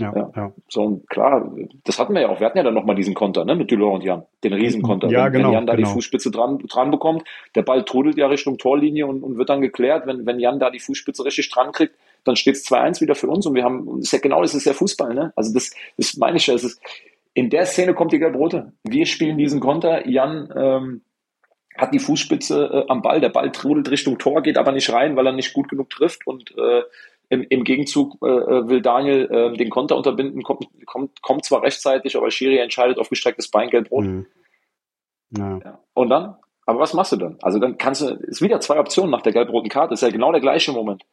Ja, ja. ja. So, und klar, das hatten wir ja auch. Wir hatten ja dann nochmal diesen Konter, ne, mit Dülor und Jan. Den Riesenkonter. Ja, wenn, genau. Wenn Jan da genau. die Fußspitze dran, dran bekommt, der Ball trudelt ja Richtung Torlinie und, und wird dann geklärt. Wenn, wenn Jan da die Fußspitze richtig dran kriegt, dann steht es 2-1 wieder für uns und wir haben, das ist ja genau, das ist ja Fußball, ne? Also das, das meine ich ja, es ist, in der Szene kommt die Gelb-Rote. Wir spielen diesen Konter, Jan, ähm, hat die Fußspitze äh, am Ball, der Ball trudelt Richtung Tor, geht aber nicht rein, weil er nicht gut genug trifft und äh, im, im Gegenzug äh, äh, will Daniel äh, den Konter unterbinden, kommt, kommt, kommt zwar rechtzeitig, aber Schiri entscheidet auf gestrecktes Bein gelb-rot. Mhm. Ja. Ja. Und dann? Aber was machst du dann? Also dann kannst du, ist wieder zwei Optionen nach der gelb-roten Karte, ist ja genau der gleiche Moment.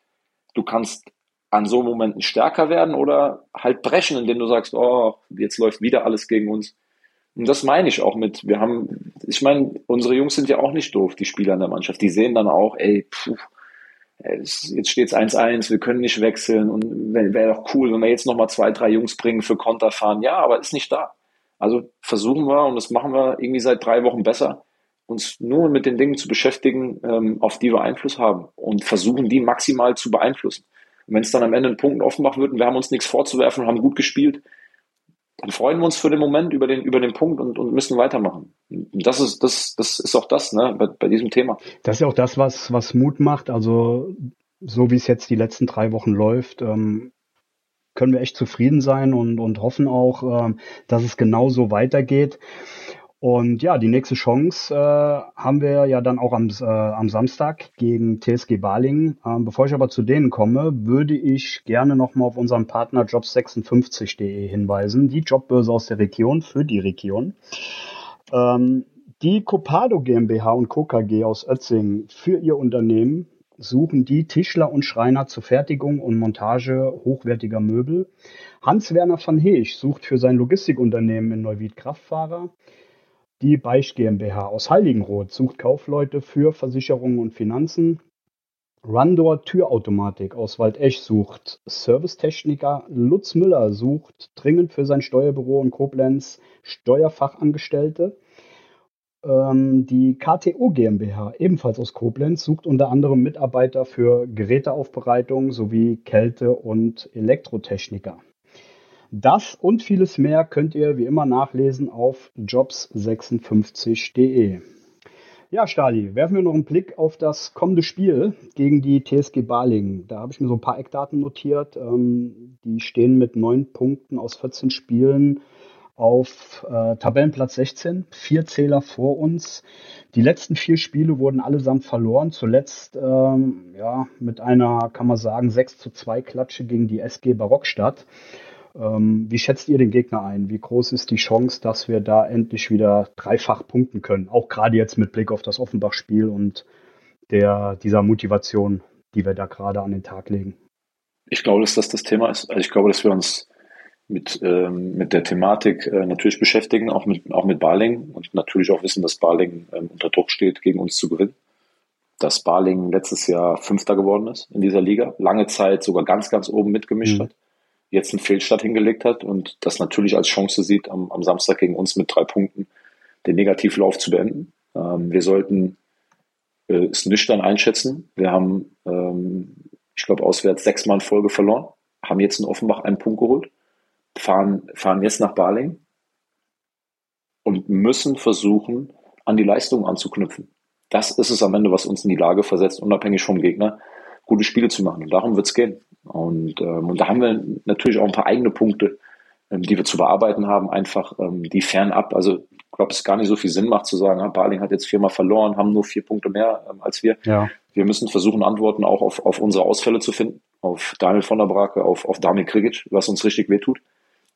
Du kannst an so Momenten stärker werden oder halt brechen, indem du sagst, oh, jetzt läuft wieder alles gegen uns. Und das meine ich auch mit, wir haben, ich meine, unsere Jungs sind ja auch nicht doof, die Spieler in der Mannschaft. Die sehen dann auch, ey, puh, jetzt steht es 1-1, wir können nicht wechseln und wäre doch cool, wenn wir jetzt nochmal zwei, drei Jungs bringen für Konter fahren. Ja, aber ist nicht da. Also versuchen wir, und das machen wir irgendwie seit drei Wochen besser, uns nur mit den Dingen zu beschäftigen, ähm, auf die wir Einfluss haben und versuchen, die maximal zu beeinflussen. Und wenn es dann am Ende ein Punkt offenbach wird und wir haben uns nichts vorzuwerfen und haben gut gespielt, dann freuen wir uns für den Moment über den, über den Punkt und, und müssen weitermachen. Und das ist, das, das ist auch das, ne, bei, bei diesem Thema. Das ist ja auch das, was, was Mut macht. Also, so wie es jetzt die letzten drei Wochen läuft, ähm, können wir echt zufrieden sein und, und hoffen auch, ähm, dass es genauso weitergeht. Und ja, die nächste Chance äh, haben wir ja dann auch am, äh, am Samstag gegen TSG Balingen. Ähm, bevor ich aber zu denen komme, würde ich gerne nochmal auf unseren Partner jobs56.de hinweisen. Die Jobbörse aus der Region für die Region. Ähm, die Copado GmbH und Co. KG aus Ötzing für ihr Unternehmen suchen die Tischler und Schreiner zur Fertigung und Montage hochwertiger Möbel. Hans-Werner van Heesch sucht für sein Logistikunternehmen in Neuwied Kraftfahrer. Die Beisch GmbH aus Heiligenroth sucht Kaufleute für Versicherungen und Finanzen. Rundor Türautomatik aus Waldesch sucht Servicetechniker. Lutz Müller sucht dringend für sein Steuerbüro in Koblenz Steuerfachangestellte. Ähm, die KTO GmbH, ebenfalls aus Koblenz, sucht unter anderem Mitarbeiter für Geräteaufbereitung sowie Kälte- und Elektrotechniker. Das und vieles mehr könnt ihr wie immer nachlesen auf jobs56.de. Ja, Stali, werfen wir noch einen Blick auf das kommende Spiel gegen die TSG Balingen. Da habe ich mir so ein paar Eckdaten notiert. Ähm, die stehen mit neun Punkten aus 14 Spielen auf äh, Tabellenplatz 16, vier Zähler vor uns. Die letzten vier Spiele wurden allesamt verloren. Zuletzt ähm, ja, mit einer, kann man sagen, 6 zu 2 Klatsche gegen die SG Barockstadt. Ähm, wie schätzt ihr den Gegner ein? Wie groß ist die Chance, dass wir da endlich wieder dreifach punkten können? Auch gerade jetzt mit Blick auf das Offenbach-Spiel und der, dieser Motivation, die wir da gerade an den Tag legen. Ich glaube, dass das das Thema ist. Also ich glaube, dass wir uns mit, ähm, mit der Thematik äh, natürlich beschäftigen, auch mit, auch mit Barling und natürlich auch wissen, dass Barling ähm, unter Druck steht, gegen uns zu gewinnen. Dass Barling letztes Jahr Fünfter geworden ist in dieser Liga, lange Zeit sogar ganz, ganz oben mitgemischt mhm. hat jetzt einen Fehlstart hingelegt hat und das natürlich als Chance sieht, am, am Samstag gegen uns mit drei Punkten den Negativlauf zu beenden. Ähm, wir sollten äh, es nüchtern einschätzen. Wir haben, ähm, ich glaube, auswärts sechsmal in Folge verloren, haben jetzt in Offenbach einen Punkt geholt, fahren, fahren jetzt nach Baling und müssen versuchen, an die Leistung anzuknüpfen. Das ist es am Ende, was uns in die Lage versetzt, unabhängig vom Gegner, gute Spiele zu machen. Und darum wird es gehen. Und, ähm, und da haben wir natürlich auch ein paar eigene Punkte, ähm, die wir zu bearbeiten haben, einfach ähm, die fernab, also ich glaube, es gar nicht so viel Sinn macht zu sagen, Barling hat jetzt viermal verloren, haben nur vier Punkte mehr ähm, als wir. Ja. Wir müssen versuchen, Antworten auch auf, auf unsere Ausfälle zu finden, auf Daniel von der Brake, auf, auf Damir Krigic, was uns richtig wehtut.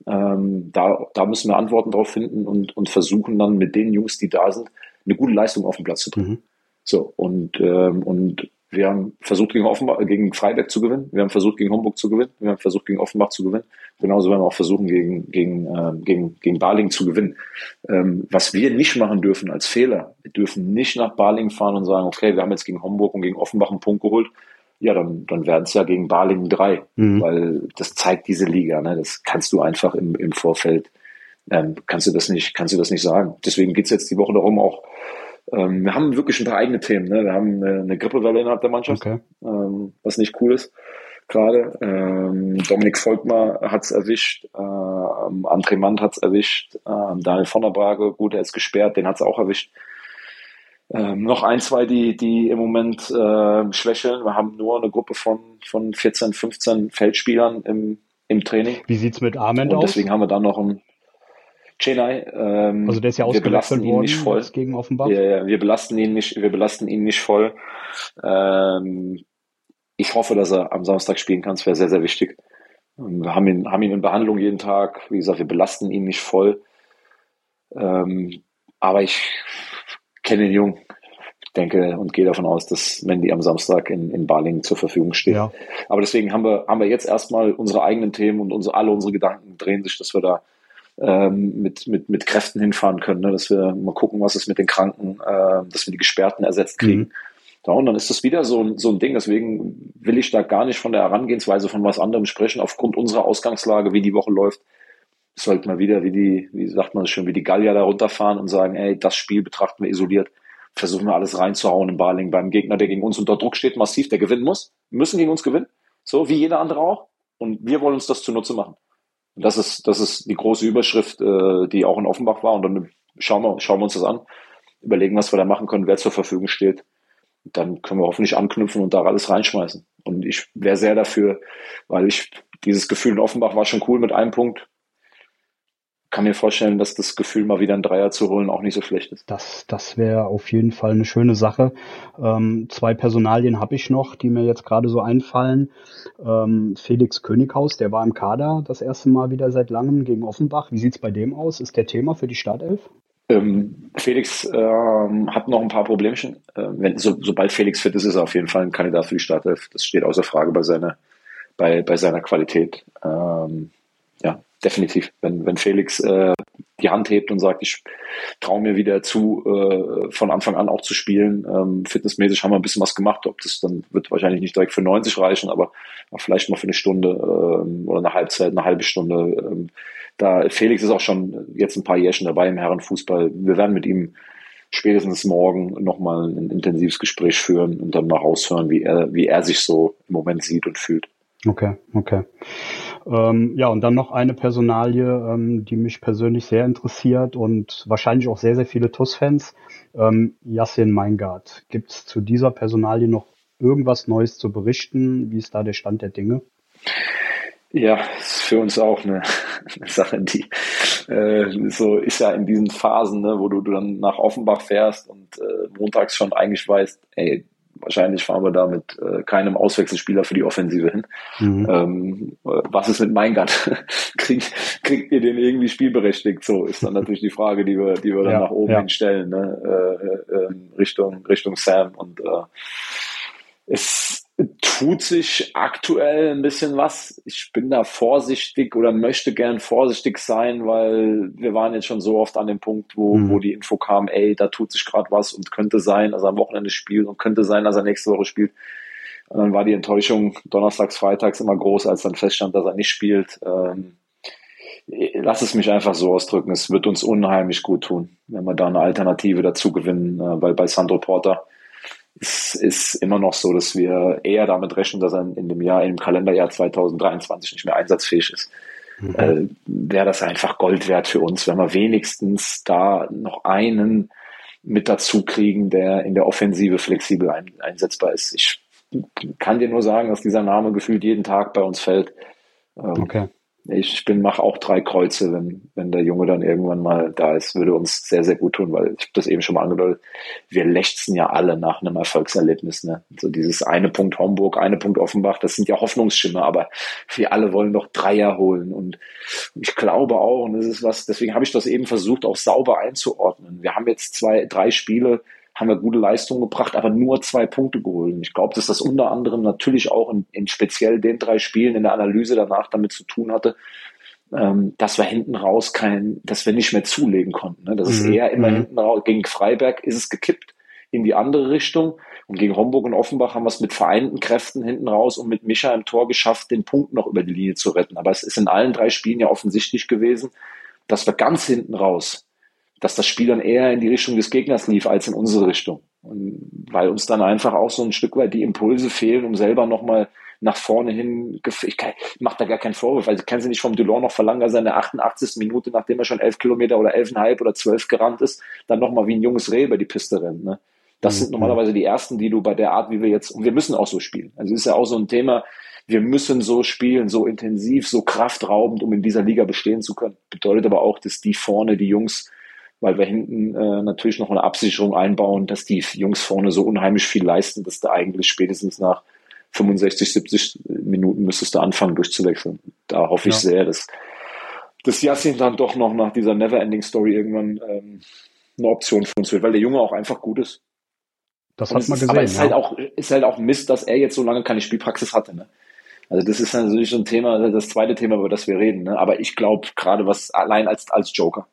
Ähm, da, da müssen wir Antworten drauf finden und, und versuchen dann mit den Jungs, die da sind, eine gute Leistung auf den Platz zu bringen. Mhm. So, und, ähm, und wir haben versucht, gegen, Offenbach, gegen Freiberg zu gewinnen. Wir haben versucht, gegen Homburg zu gewinnen. Wir haben versucht, gegen Offenbach zu gewinnen. Genauso werden wir auch versuchen, gegen, gegen, äh, gegen, gegen Baling zu gewinnen. Ähm, was wir nicht machen dürfen als Fehler, wir dürfen nicht nach Baling fahren und sagen, okay, wir haben jetzt gegen Homburg und gegen Offenbach einen Punkt geholt. Ja, dann, dann werden es ja gegen Baling drei, mhm. weil das zeigt diese Liga. Ne? Das kannst du einfach im, im Vorfeld, ähm, kannst du das nicht, kannst du das nicht sagen. Deswegen geht's jetzt die Woche darum, auch ähm, wir haben wirklich ein paar eigene Themen. Ne? Wir haben eine, eine Grippewelle innerhalb der Mannschaft, okay. ähm, was nicht cool ist gerade. Ähm, Dominik Volkmar hat es erwischt, äh, André Mann hat es erwischt, äh, Daniel von der Brage, gut, er ist gesperrt, den hat es auch erwischt. Ähm, noch ein, zwei, die, die im Moment äh, schwächeln. Wir haben nur eine Gruppe von, von 14, 15 Feldspielern im, im Training. Wie sieht's mit Arment aus? Deswegen haben wir dann noch ein, Chenai, ähm, also der ist ja ausgewechselt worden nicht voll. gegen Offenbach. Ja, wir belasten ihn nicht, wir belasten ihn nicht voll. Ähm, ich hoffe, dass er am Samstag spielen kann. Das wäre sehr, sehr wichtig. Wir haben ihn, haben ihn in Behandlung jeden Tag. Wie gesagt, wir belasten ihn nicht voll. Ähm, aber ich kenne den Jungen. Ich denke und gehe davon aus, dass Mandy am Samstag in, in Balingen zur Verfügung steht. Ja. Aber deswegen haben wir, haben wir jetzt erstmal unsere eigenen Themen und unsere, alle unsere Gedanken drehen sich, dass wir da ähm, mit, mit, mit Kräften hinfahren können, ne? dass wir mal gucken, was ist mit den Kranken, äh, dass wir die Gesperrten ersetzt kriegen. Mhm. Ja, und dann ist das wieder so ein, so ein Ding. Deswegen will ich da gar nicht von der Herangehensweise von was anderem sprechen. Aufgrund unserer Ausgangslage, wie die Woche läuft, sollte man wieder, wie die, wie sagt man das schon, wie die Gallier da runterfahren und sagen, ey, das Spiel betrachten wir isoliert. Versuchen wir alles reinzuhauen in Barling beim Gegner, der gegen uns unter Druck steht, massiv, der gewinnen muss. Wir müssen gegen uns gewinnen. So, wie jeder andere auch. Und wir wollen uns das zunutze machen. Und das ist, das ist die große Überschrift, äh, die auch in Offenbach war. Und dann schauen wir, schauen wir uns das an, überlegen, was wir da machen können, wer zur Verfügung steht. Dann können wir hoffentlich anknüpfen und da alles reinschmeißen. Und ich wäre sehr dafür, weil ich dieses Gefühl in Offenbach war schon cool mit einem Punkt. Kann mir vorstellen, dass das Gefühl, mal wieder einen Dreier zu holen, auch nicht so schlecht ist. Das, das wäre auf jeden Fall eine schöne Sache. Ähm, zwei Personalien habe ich noch, die mir jetzt gerade so einfallen. Ähm, Felix Könighaus, der war im Kader das erste Mal wieder seit langem gegen Offenbach. Wie sieht's bei dem aus? Ist der Thema für die Startelf? Ähm, Felix ähm, hat noch ein paar Problemchen. Ähm, wenn, so, sobald Felix fit ist, ist er auf jeden Fall ein Kandidat für die Startelf. Das steht außer Frage bei seiner, bei, bei seiner Qualität. Ähm, definitiv. Wenn, wenn Felix äh, die Hand hebt und sagt, ich traue mir wieder zu, äh, von Anfang an auch zu spielen. Ähm, fitnessmäßig haben wir ein bisschen was gemacht. Ob das dann wird wahrscheinlich nicht direkt für 90 reichen, aber vielleicht mal für eine Stunde ähm, oder eine Halbzeit, eine halbe Stunde. Ähm, da Felix ist auch schon jetzt ein paar Jährchen dabei im Herrenfußball. Wir werden mit ihm spätestens morgen nochmal ein intensives Gespräch führen und dann mal raushören, wie er, wie er sich so im Moment sieht und fühlt. Okay, okay. Ähm, ja, und dann noch eine Personalie, ähm, die mich persönlich sehr interessiert und wahrscheinlich auch sehr, sehr viele TUS-Fans. Ähm, Yassin Meingart. Gibt es zu dieser Personalie noch irgendwas Neues zu berichten? Wie ist da der Stand der Dinge? Ja, ist für uns auch eine, eine Sache, die äh, so ist ja in diesen Phasen, ne, wo du, du dann nach Offenbach fährst und äh, montags schon eigentlich weißt, ey, wahrscheinlich fahren wir da mit äh, keinem Auswechselspieler für die Offensive hin. Mhm. Ähm, was ist mit Meingart? kriegt, kriegt ihr den irgendwie spielberechtigt? So ist dann natürlich die Frage, die wir, die wir dann ja, nach oben ja. hin stellen, ne? äh, äh, Richtung, Richtung Sam. Und äh, es tut sich aktuell ein bisschen was. Ich bin da vorsichtig oder möchte gern vorsichtig sein, weil wir waren jetzt schon so oft an dem Punkt, wo, mhm. wo die Info kam, ey, da tut sich gerade was und könnte sein, dass er am Wochenende spielt und könnte sein, dass er nächste Woche spielt. Und dann war die Enttäuschung donnerstags, freitags immer groß, als dann feststand, dass er nicht spielt. Ähm, lass es mich einfach so ausdrücken. Es wird uns unheimlich gut tun, wenn wir da eine Alternative dazu gewinnen, äh, weil bei Sandro Porter es ist immer noch so, dass wir eher damit rechnen, dass er in dem Jahr, im Kalenderjahr 2023 nicht mehr einsatzfähig ist. Mhm. Äh, Wäre das einfach Gold wert für uns, wenn wir wenigstens da noch einen mit dazu kriegen, der in der Offensive flexibel ein, einsetzbar ist. Ich kann dir nur sagen, dass dieser Name gefühlt jeden Tag bei uns fällt. Ähm, okay ich bin, mache auch drei Kreuze, wenn, wenn der Junge dann irgendwann mal da ist, würde uns sehr, sehr gut tun, weil ich habe das eben schon mal angedeutet, wir lechzen ja alle nach einem Erfolgserlebnis. Ne? So dieses eine Punkt Homburg, eine Punkt Offenbach, das sind ja Hoffnungsschimmer, aber wir alle wollen doch Dreier holen. Und ich glaube auch, und das ist was, deswegen habe ich das eben versucht, auch sauber einzuordnen. Wir haben jetzt zwei, drei Spiele, haben wir gute Leistungen gebracht, aber nur zwei Punkte geholt. Und ich glaube, dass das unter anderem natürlich auch in, in speziell den drei Spielen in der Analyse danach damit zu tun hatte, ähm, dass wir hinten raus kein, dass wir nicht mehr zulegen konnten. Ne? Das mhm. ist eher immer mhm. hinten raus. Gegen Freiberg ist es gekippt in die andere Richtung. Und gegen Homburg und Offenbach haben wir es mit vereinten Kräften hinten raus und mit Micha im Tor geschafft, den Punkt noch über die Linie zu retten. Aber es ist in allen drei Spielen ja offensichtlich gewesen, dass wir ganz hinten raus dass das Spiel dann eher in die Richtung des Gegners lief als in unsere Richtung. Und weil uns dann einfach auch so ein Stück weit die Impulse fehlen, um selber nochmal nach vorne hin, ich, kann, ich mache da gar keinen Vorwurf, also kann sie nicht vom Delors noch verlangen, dass er in der 88. Minute, nachdem er schon elf Kilometer oder elfeinhalb oder zwölf gerannt ist, dann nochmal wie ein junges Reh über die Piste rennt. Ne? Das mhm. sind normalerweise die ersten, die du bei der Art, wie wir jetzt, und wir müssen auch so spielen. Also ist ja auch so ein Thema, wir müssen so spielen, so intensiv, so kraftraubend, um in dieser Liga bestehen zu können. Bedeutet aber auch, dass die vorne, die Jungs, weil wir hinten äh, natürlich noch eine Absicherung einbauen, dass die Jungs vorne so unheimlich viel leisten, dass da eigentlich spätestens nach 65, 70 Minuten müsstest du anfangen durchzuwechseln. Da hoffe ich ja. sehr, dass, dass Yassin dann doch noch nach dieser Neverending Story irgendwann ähm, eine Option für uns wird, weil der Junge auch einfach gut ist. Das hat man gesehen. Aber es ist, halt halt auch, ist halt auch Mist, dass er jetzt so lange keine Spielpraxis hatte. Ne? Also das ist natürlich so ein Thema, das zweite Thema, über das wir reden. Ne? Aber ich glaube, gerade was allein als, als Joker,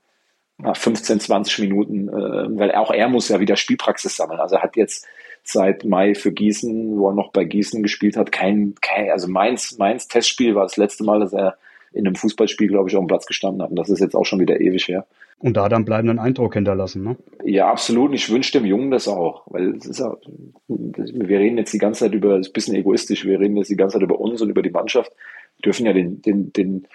nach 15, 20 Minuten, äh, weil auch er muss ja wieder Spielpraxis sammeln. Also er hat jetzt seit Mai für Gießen, wo er noch bei Gießen gespielt hat, kein, kein also Mainz, Mainz Testspiel war das letzte Mal, dass er in einem Fußballspiel, glaube ich, auf dem Platz gestanden hat. Und das ist jetzt auch schon wieder ewig her. Und da dann bleibenden Eindruck hinterlassen, ne? Ja, absolut. Ich wünsche dem Jungen das auch, weil es ist ja, wir reden jetzt die ganze Zeit über, das ist ein bisschen egoistisch, wir reden jetzt die ganze Zeit über uns und über die Mannschaft, wir dürfen ja den, den, den,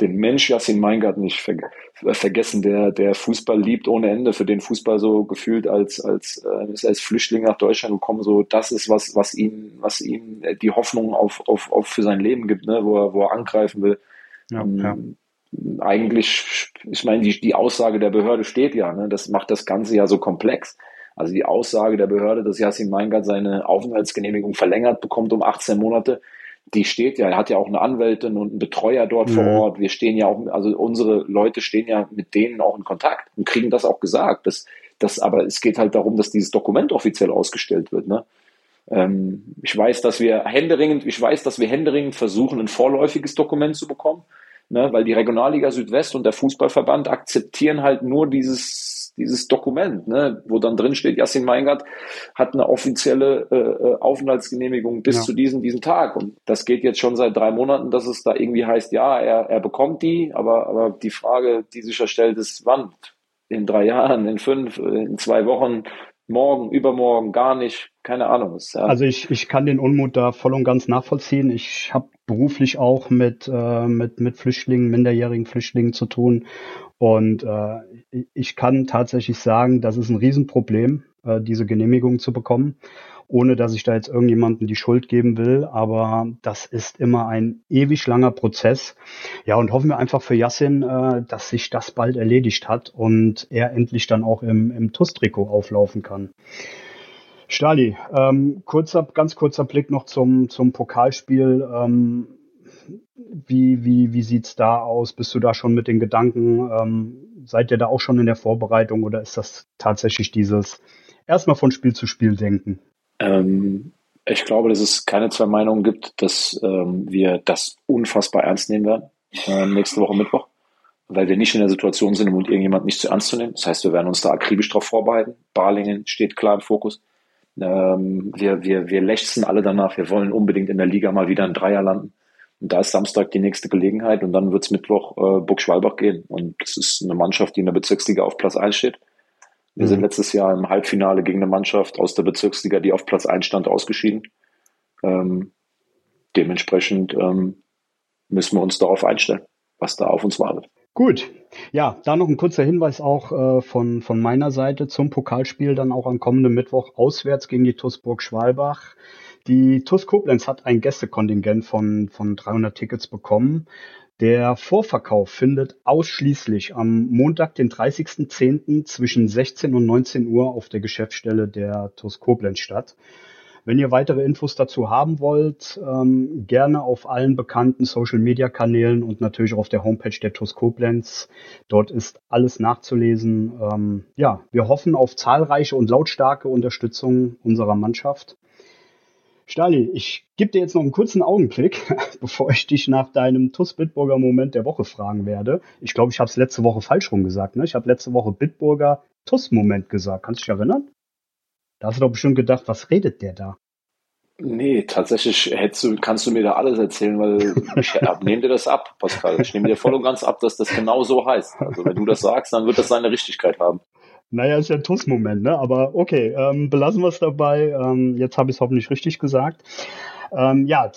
den Mensch Yassin Meingart nicht ver vergessen, der, der Fußball liebt ohne Ende, für den Fußball so gefühlt als, als, äh, als Flüchtling nach Deutschland gekommen, so das ist was, was ihm, was ihm die Hoffnung auf, auf, auf für sein Leben gibt, ne, wo er, wo er angreifen will. Ja, um, ja. eigentlich, ich meine, die, die Aussage der Behörde steht ja, ne? das macht das Ganze ja so komplex. Also die Aussage der Behörde, dass Yassin Meingart seine Aufenthaltsgenehmigung verlängert bekommt um 18 Monate, die steht ja, er hat ja auch eine Anwältin und einen Betreuer dort mhm. vor Ort. Wir stehen ja auch, also unsere Leute stehen ja mit denen auch in Kontakt und kriegen das auch gesagt. Das, das, aber es geht halt darum, dass dieses Dokument offiziell ausgestellt wird. Ne? Ähm, ich weiß, dass wir händeringend, ich weiß, dass wir händeringend versuchen, ein vorläufiges Dokument zu bekommen, ne? weil die Regionalliga Südwest und der Fußballverband akzeptieren halt nur dieses dieses Dokument, ne, wo dann drin steht, Yassin Meingart hat eine offizielle äh, äh, Aufenthaltsgenehmigung bis ja. zu diesem, diesem Tag. Und das geht jetzt schon seit drei Monaten, dass es da irgendwie heißt, ja, er, er bekommt die, aber, aber die Frage, die sich ja stellt, ist, wann? In drei Jahren, in fünf, in zwei Wochen, morgen, übermorgen, gar nicht, keine Ahnung. Ist, ja. Also ich, ich kann den Unmut da voll und ganz nachvollziehen. Ich habe beruflich auch mit, äh, mit, mit Flüchtlingen, minderjährigen Flüchtlingen zu tun und äh, ich kann tatsächlich sagen, das ist ein Riesenproblem, äh, diese Genehmigung zu bekommen, ohne dass ich da jetzt irgendjemandem die Schuld geben will. Aber das ist immer ein ewig langer Prozess. Ja, und hoffen wir einfach für Yassin, äh, dass sich das bald erledigt hat und er endlich dann auch im, im TUS-Trikot auflaufen kann. Stali, ähm, kurzer, ganz kurzer Blick noch zum, zum Pokalspiel. Ähm, wie, wie, wie sieht's da aus? Bist du da schon mit den Gedanken? Ähm, seid ihr da auch schon in der Vorbereitung oder ist das tatsächlich dieses erstmal von Spiel zu Spiel denken? Ähm, ich glaube, dass es keine zwei Meinungen gibt, dass ähm, wir das unfassbar ernst nehmen werden äh, nächste Woche Mittwoch, weil wir nicht in der Situation sind, um irgendjemand nicht zu ernst zu nehmen. Das heißt, wir werden uns da akribisch darauf vorbereiten. Balingen steht klar im Fokus. Ähm, wir, wir, wir lechzen alle danach. Wir wollen unbedingt in der Liga mal wieder ein Dreier landen. Und da ist Samstag die nächste Gelegenheit und dann wird es Mittwoch äh, Burg Schwalbach gehen. Und es ist eine Mannschaft, die in der Bezirksliga auf Platz 1 steht. Wir mhm. sind letztes Jahr im Halbfinale gegen eine Mannschaft aus der Bezirksliga, die auf Platz 1 stand, ausgeschieden. Ähm, dementsprechend ähm, müssen wir uns darauf einstellen, was da auf uns wartet. Gut. Ja, da noch ein kurzer Hinweis auch äh, von, von meiner Seite zum Pokalspiel dann auch am kommenden Mittwoch auswärts gegen die TuS Burg Schwalbach. Die TuS Koblenz hat ein Gästekontingent von, von 300 Tickets bekommen. Der Vorverkauf findet ausschließlich am Montag, den 30.10. zwischen 16 und 19 Uhr auf der Geschäftsstelle der TuS Koblenz statt. Wenn ihr weitere Infos dazu haben wollt, ähm, gerne auf allen bekannten Social-Media-Kanälen und natürlich auch auf der Homepage der TuS Koblenz. Dort ist alles nachzulesen. Ähm, ja, wir hoffen auf zahlreiche und lautstarke Unterstützung unserer Mannschaft. Stali, ich gebe dir jetzt noch einen kurzen Augenblick, bevor ich dich nach deinem TUS Bitburger Moment der Woche fragen werde. Ich glaube, ich habe es letzte Woche falsch rum gesagt. Ne? Ich habe letzte Woche Bitburger TUS Moment gesagt. Kannst du dich erinnern? Da hast du doch bestimmt gedacht, was redet der da? Nee, tatsächlich du, kannst du mir da alles erzählen, weil ich nehme dir das ab, Pascal. Ich nehme dir voll und ganz ab, dass das genau so heißt. Also wenn du das sagst, dann wird das seine Richtigkeit haben. Naja, ist ja ein TUS-Moment, ne? Aber okay, ähm, belassen wir es dabei. Ähm, jetzt habe ich es hoffentlich richtig gesagt. Ähm, ja,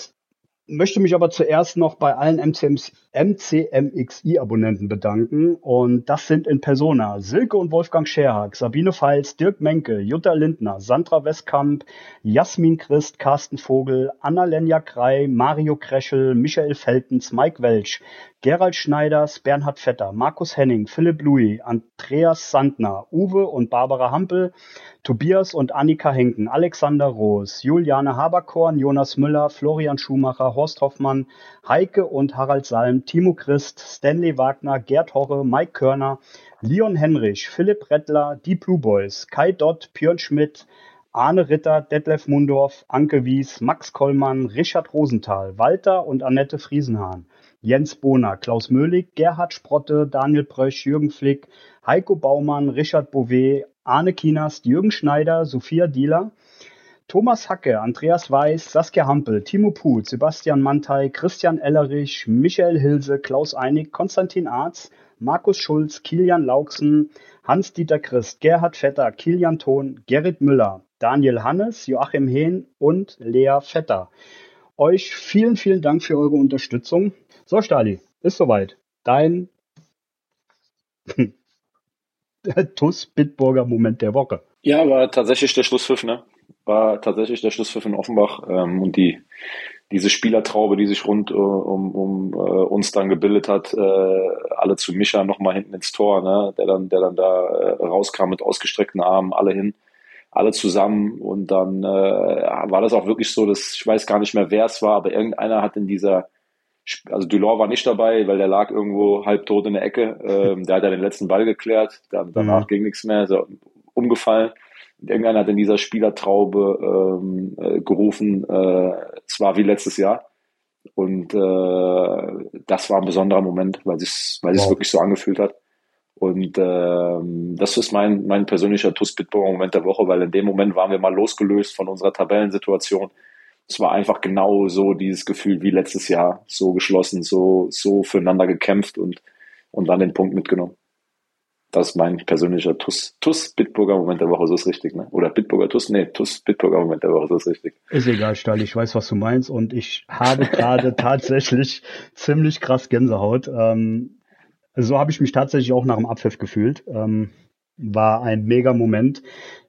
möchte mich aber zuerst noch bei allen MCMXI-Abonnenten bedanken. Und das sind in Persona Silke und Wolfgang Scherhack, Sabine Feils, Dirk Menke, Jutta Lindner, Sandra Westkamp, Jasmin Christ, Carsten Vogel, Anna-Lenja Krei, Mario Kreschel, Michael Feltens, Mike Welch, Gerald Schneiders, Bernhard Vetter, Markus Henning, Philipp Louis, Andreas Sandner, Uwe und Barbara Hampel, Tobias und Annika Henken, Alexander Roos, Juliane Haberkorn, Jonas Müller, Florian Schumacher, Horst Hoffmann, Heike und Harald Salm, Timo Christ, Stanley Wagner, Gerd Horre, Mike Körner, Leon Henrich, Philipp Rettler, die Blue Boys, Kai Dott, Björn Schmidt, Arne Ritter, Detlef Mundorf, Anke Wies, Max Kollmann, Richard Rosenthal, Walter und Annette Friesenhahn, Jens Bohner, Klaus Möhlig, Gerhard Sprotte, Daniel Prösch, Jürgen Flick, Heiko Baumann, Richard Bouvet, Arne Kienast, Jürgen Schneider, Sophia Dieler, Thomas Hacke, Andreas Weiß, Saskia Hampel, Timo Puth, Sebastian Mantei, Christian Ellerich, Michael Hilse, Klaus Einig, Konstantin Arz, Markus Schulz, Kilian Lauksen, Hans-Dieter Christ, Gerhard Vetter, Kilian Thon, Gerrit Müller, Daniel Hannes, Joachim Hehn und Lea Vetter. Euch vielen, vielen Dank für eure Unterstützung. So, Stali, ist soweit. Dein TUS Bitburger Moment der Woche. Ja, war tatsächlich der Schlusspfiff, ne? war tatsächlich der Schlusspfiff in Offenbach ähm, und die, diese Spielertraube, die sich rund äh, um, um äh, uns dann gebildet hat, äh, alle zu Micha nochmal hinten ins Tor, ne? der dann, der dann da äh, rauskam mit ausgestreckten Armen, alle hin, alle zusammen und dann äh, war das auch wirklich so, dass ich weiß gar nicht mehr, wer es war, aber irgendeiner hat in dieser also Dulor war nicht dabei, weil der lag irgendwo halbtot in der Ecke. Ähm, der hat ja den letzten Ball geklärt, dann, danach mhm. ging nichts mehr, ist umgefallen. Irgendeiner hat in dieser Spielertraube ähm, äh, gerufen, äh, es war wie letztes Jahr. Und äh, das war ein besonderer Moment, weil es weil wow. wirklich so angefühlt hat. Und ähm, das ist mein, mein persönlicher TUS Bitburger Moment der Woche, weil in dem Moment waren wir mal losgelöst von unserer Tabellensituation. Es war einfach genau so dieses Gefühl wie letztes Jahr, so geschlossen, so, so füreinander gekämpft und, und dann den Punkt mitgenommen. Das ist mein persönlicher TUS, TUS Bitburger Moment der Woche, so ist richtig, ne? Oder Bitburger TUS, nee, TUS Bitburger Moment der Woche, so ist richtig. Ist egal, Stahl, ich weiß, was du meinst und ich habe gerade tatsächlich ziemlich krass Gänsehaut. Ähm, so habe ich mich tatsächlich auch nach dem Abpfiff gefühlt. Ähm, war ein mega Moment.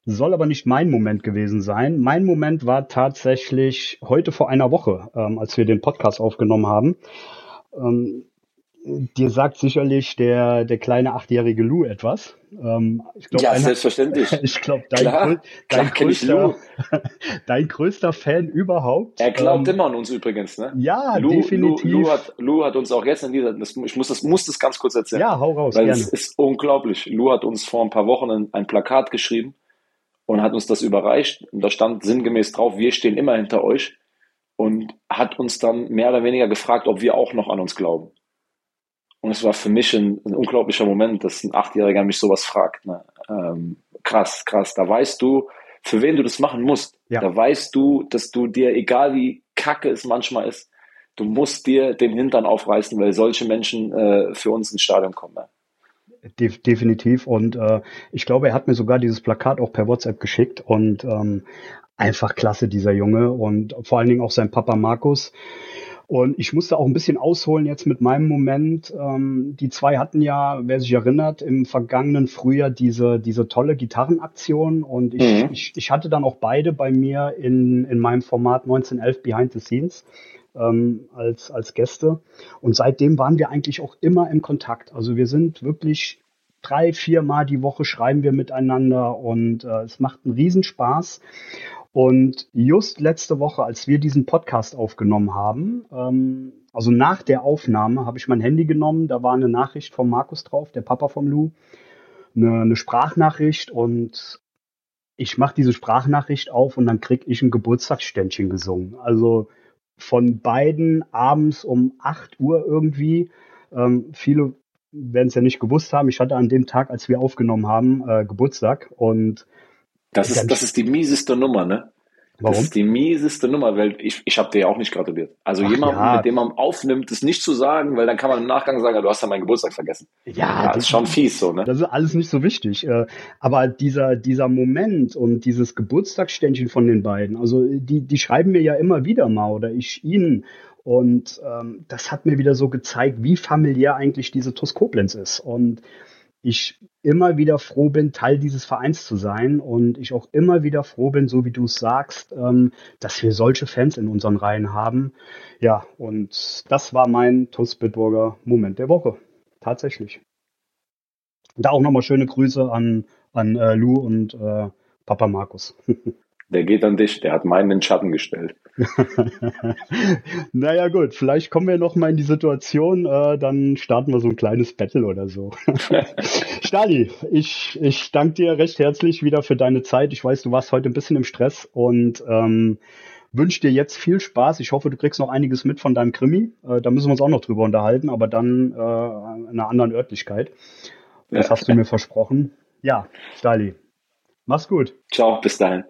Soll aber nicht mein Moment gewesen sein. Mein Moment war tatsächlich heute vor einer Woche, ähm, als wir den Podcast aufgenommen haben. Ähm, dir sagt sicherlich der, der kleine achtjährige Lou etwas. Ähm, ich glaub, ja, einer, selbstverständlich. ich glaube, dein, klar, dein, größter, dein größter Fan überhaupt. Er glaubt ähm, immer an uns übrigens, ne? Ja, Lou, definitiv. Lou, Lou, hat, Lou hat uns auch jetzt in dieser, das, ich muss das, muss das ganz kurz erzählen. Ja, hau raus, Weil gerne. es ist unglaublich. Lou hat uns vor ein paar Wochen ein, ein Plakat geschrieben und hat uns das überreicht. Und da stand sinngemäß drauf, wir stehen immer hinter euch. Und hat uns dann mehr oder weniger gefragt, ob wir auch noch an uns glauben. Und es war für mich ein, ein unglaublicher Moment, dass ein Achtjähriger mich sowas fragt. Ne? Ähm, krass, krass. Da weißt du, für wen du das machen musst. Ja. Da weißt du, dass du dir, egal wie kacke es manchmal ist, du musst dir den Hintern aufreißen, weil solche Menschen äh, für uns ins Stadion kommen. Ne? De definitiv. Und äh, ich glaube, er hat mir sogar dieses Plakat auch per WhatsApp geschickt und ähm, einfach klasse, dieser Junge und vor allen Dingen auch sein Papa Markus. Und ich musste auch ein bisschen ausholen jetzt mit meinem Moment. Ähm, die zwei hatten ja, wer sich erinnert, im vergangenen Frühjahr diese, diese tolle Gitarrenaktion. Und ich, mhm. ich, ich hatte dann auch beide bei mir in, in meinem Format 1911 Behind the Scenes ähm, als, als Gäste. Und seitdem waren wir eigentlich auch immer im Kontakt. Also wir sind wirklich drei, vier Mal die Woche schreiben wir miteinander und äh, es macht einen Riesenspaß. Und just letzte Woche, als wir diesen Podcast aufgenommen haben, ähm, also nach der Aufnahme, habe ich mein Handy genommen, da war eine Nachricht von Markus drauf, der Papa vom Lou, eine, eine Sprachnachricht und ich mache diese Sprachnachricht auf und dann krieg ich ein Geburtstagsständchen gesungen. Also von beiden abends um 8 Uhr irgendwie. Ähm, viele werden es ja nicht gewusst haben. Ich hatte an dem Tag, als wir aufgenommen haben, äh, Geburtstag und das ist, das ist die mieseste Nummer, ne? Warum? Das ist die mieseste Nummer, weil ich, ich habe dir ja auch nicht gratuliert. Also Ach, jemand, ja. mit dem man aufnimmt, das nicht zu sagen, weil dann kann man im Nachgang sagen, du hast ja meinen Geburtstag vergessen. Ja, ja das ist schon fies so, ne? Das ist alles nicht so wichtig. Äh, aber dieser, dieser Moment und dieses Geburtstagsständchen von den beiden, also die, die schreiben mir ja immer wieder mal oder ich ihnen. Und ähm, das hat mir wieder so gezeigt, wie familiär eigentlich diese TuS Koblenz ist. Und ich immer wieder froh bin, Teil dieses Vereins zu sein und ich auch immer wieder froh bin, so wie du es sagst, ähm, dass wir solche Fans in unseren Reihen haben. Ja, und das war mein TuS Bitburger Moment der Woche. Tatsächlich. Da auch nochmal schöne Grüße an, an äh, Lou und äh, Papa Markus. Der geht an dich, der hat meinen in den Schatten gestellt. naja gut, vielleicht kommen wir noch mal in die Situation, äh, dann starten wir so ein kleines Battle oder so. Stali, ich, ich danke dir recht herzlich wieder für deine Zeit. Ich weiß, du warst heute ein bisschen im Stress und ähm, wünsche dir jetzt viel Spaß. Ich hoffe, du kriegst noch einiges mit von deinem Krimi. Äh, da müssen wir uns auch noch drüber unterhalten, aber dann äh, in einer anderen Örtlichkeit. Das ja. hast du mir versprochen. Ja, Stali, mach's gut. Ciao, bis dahin.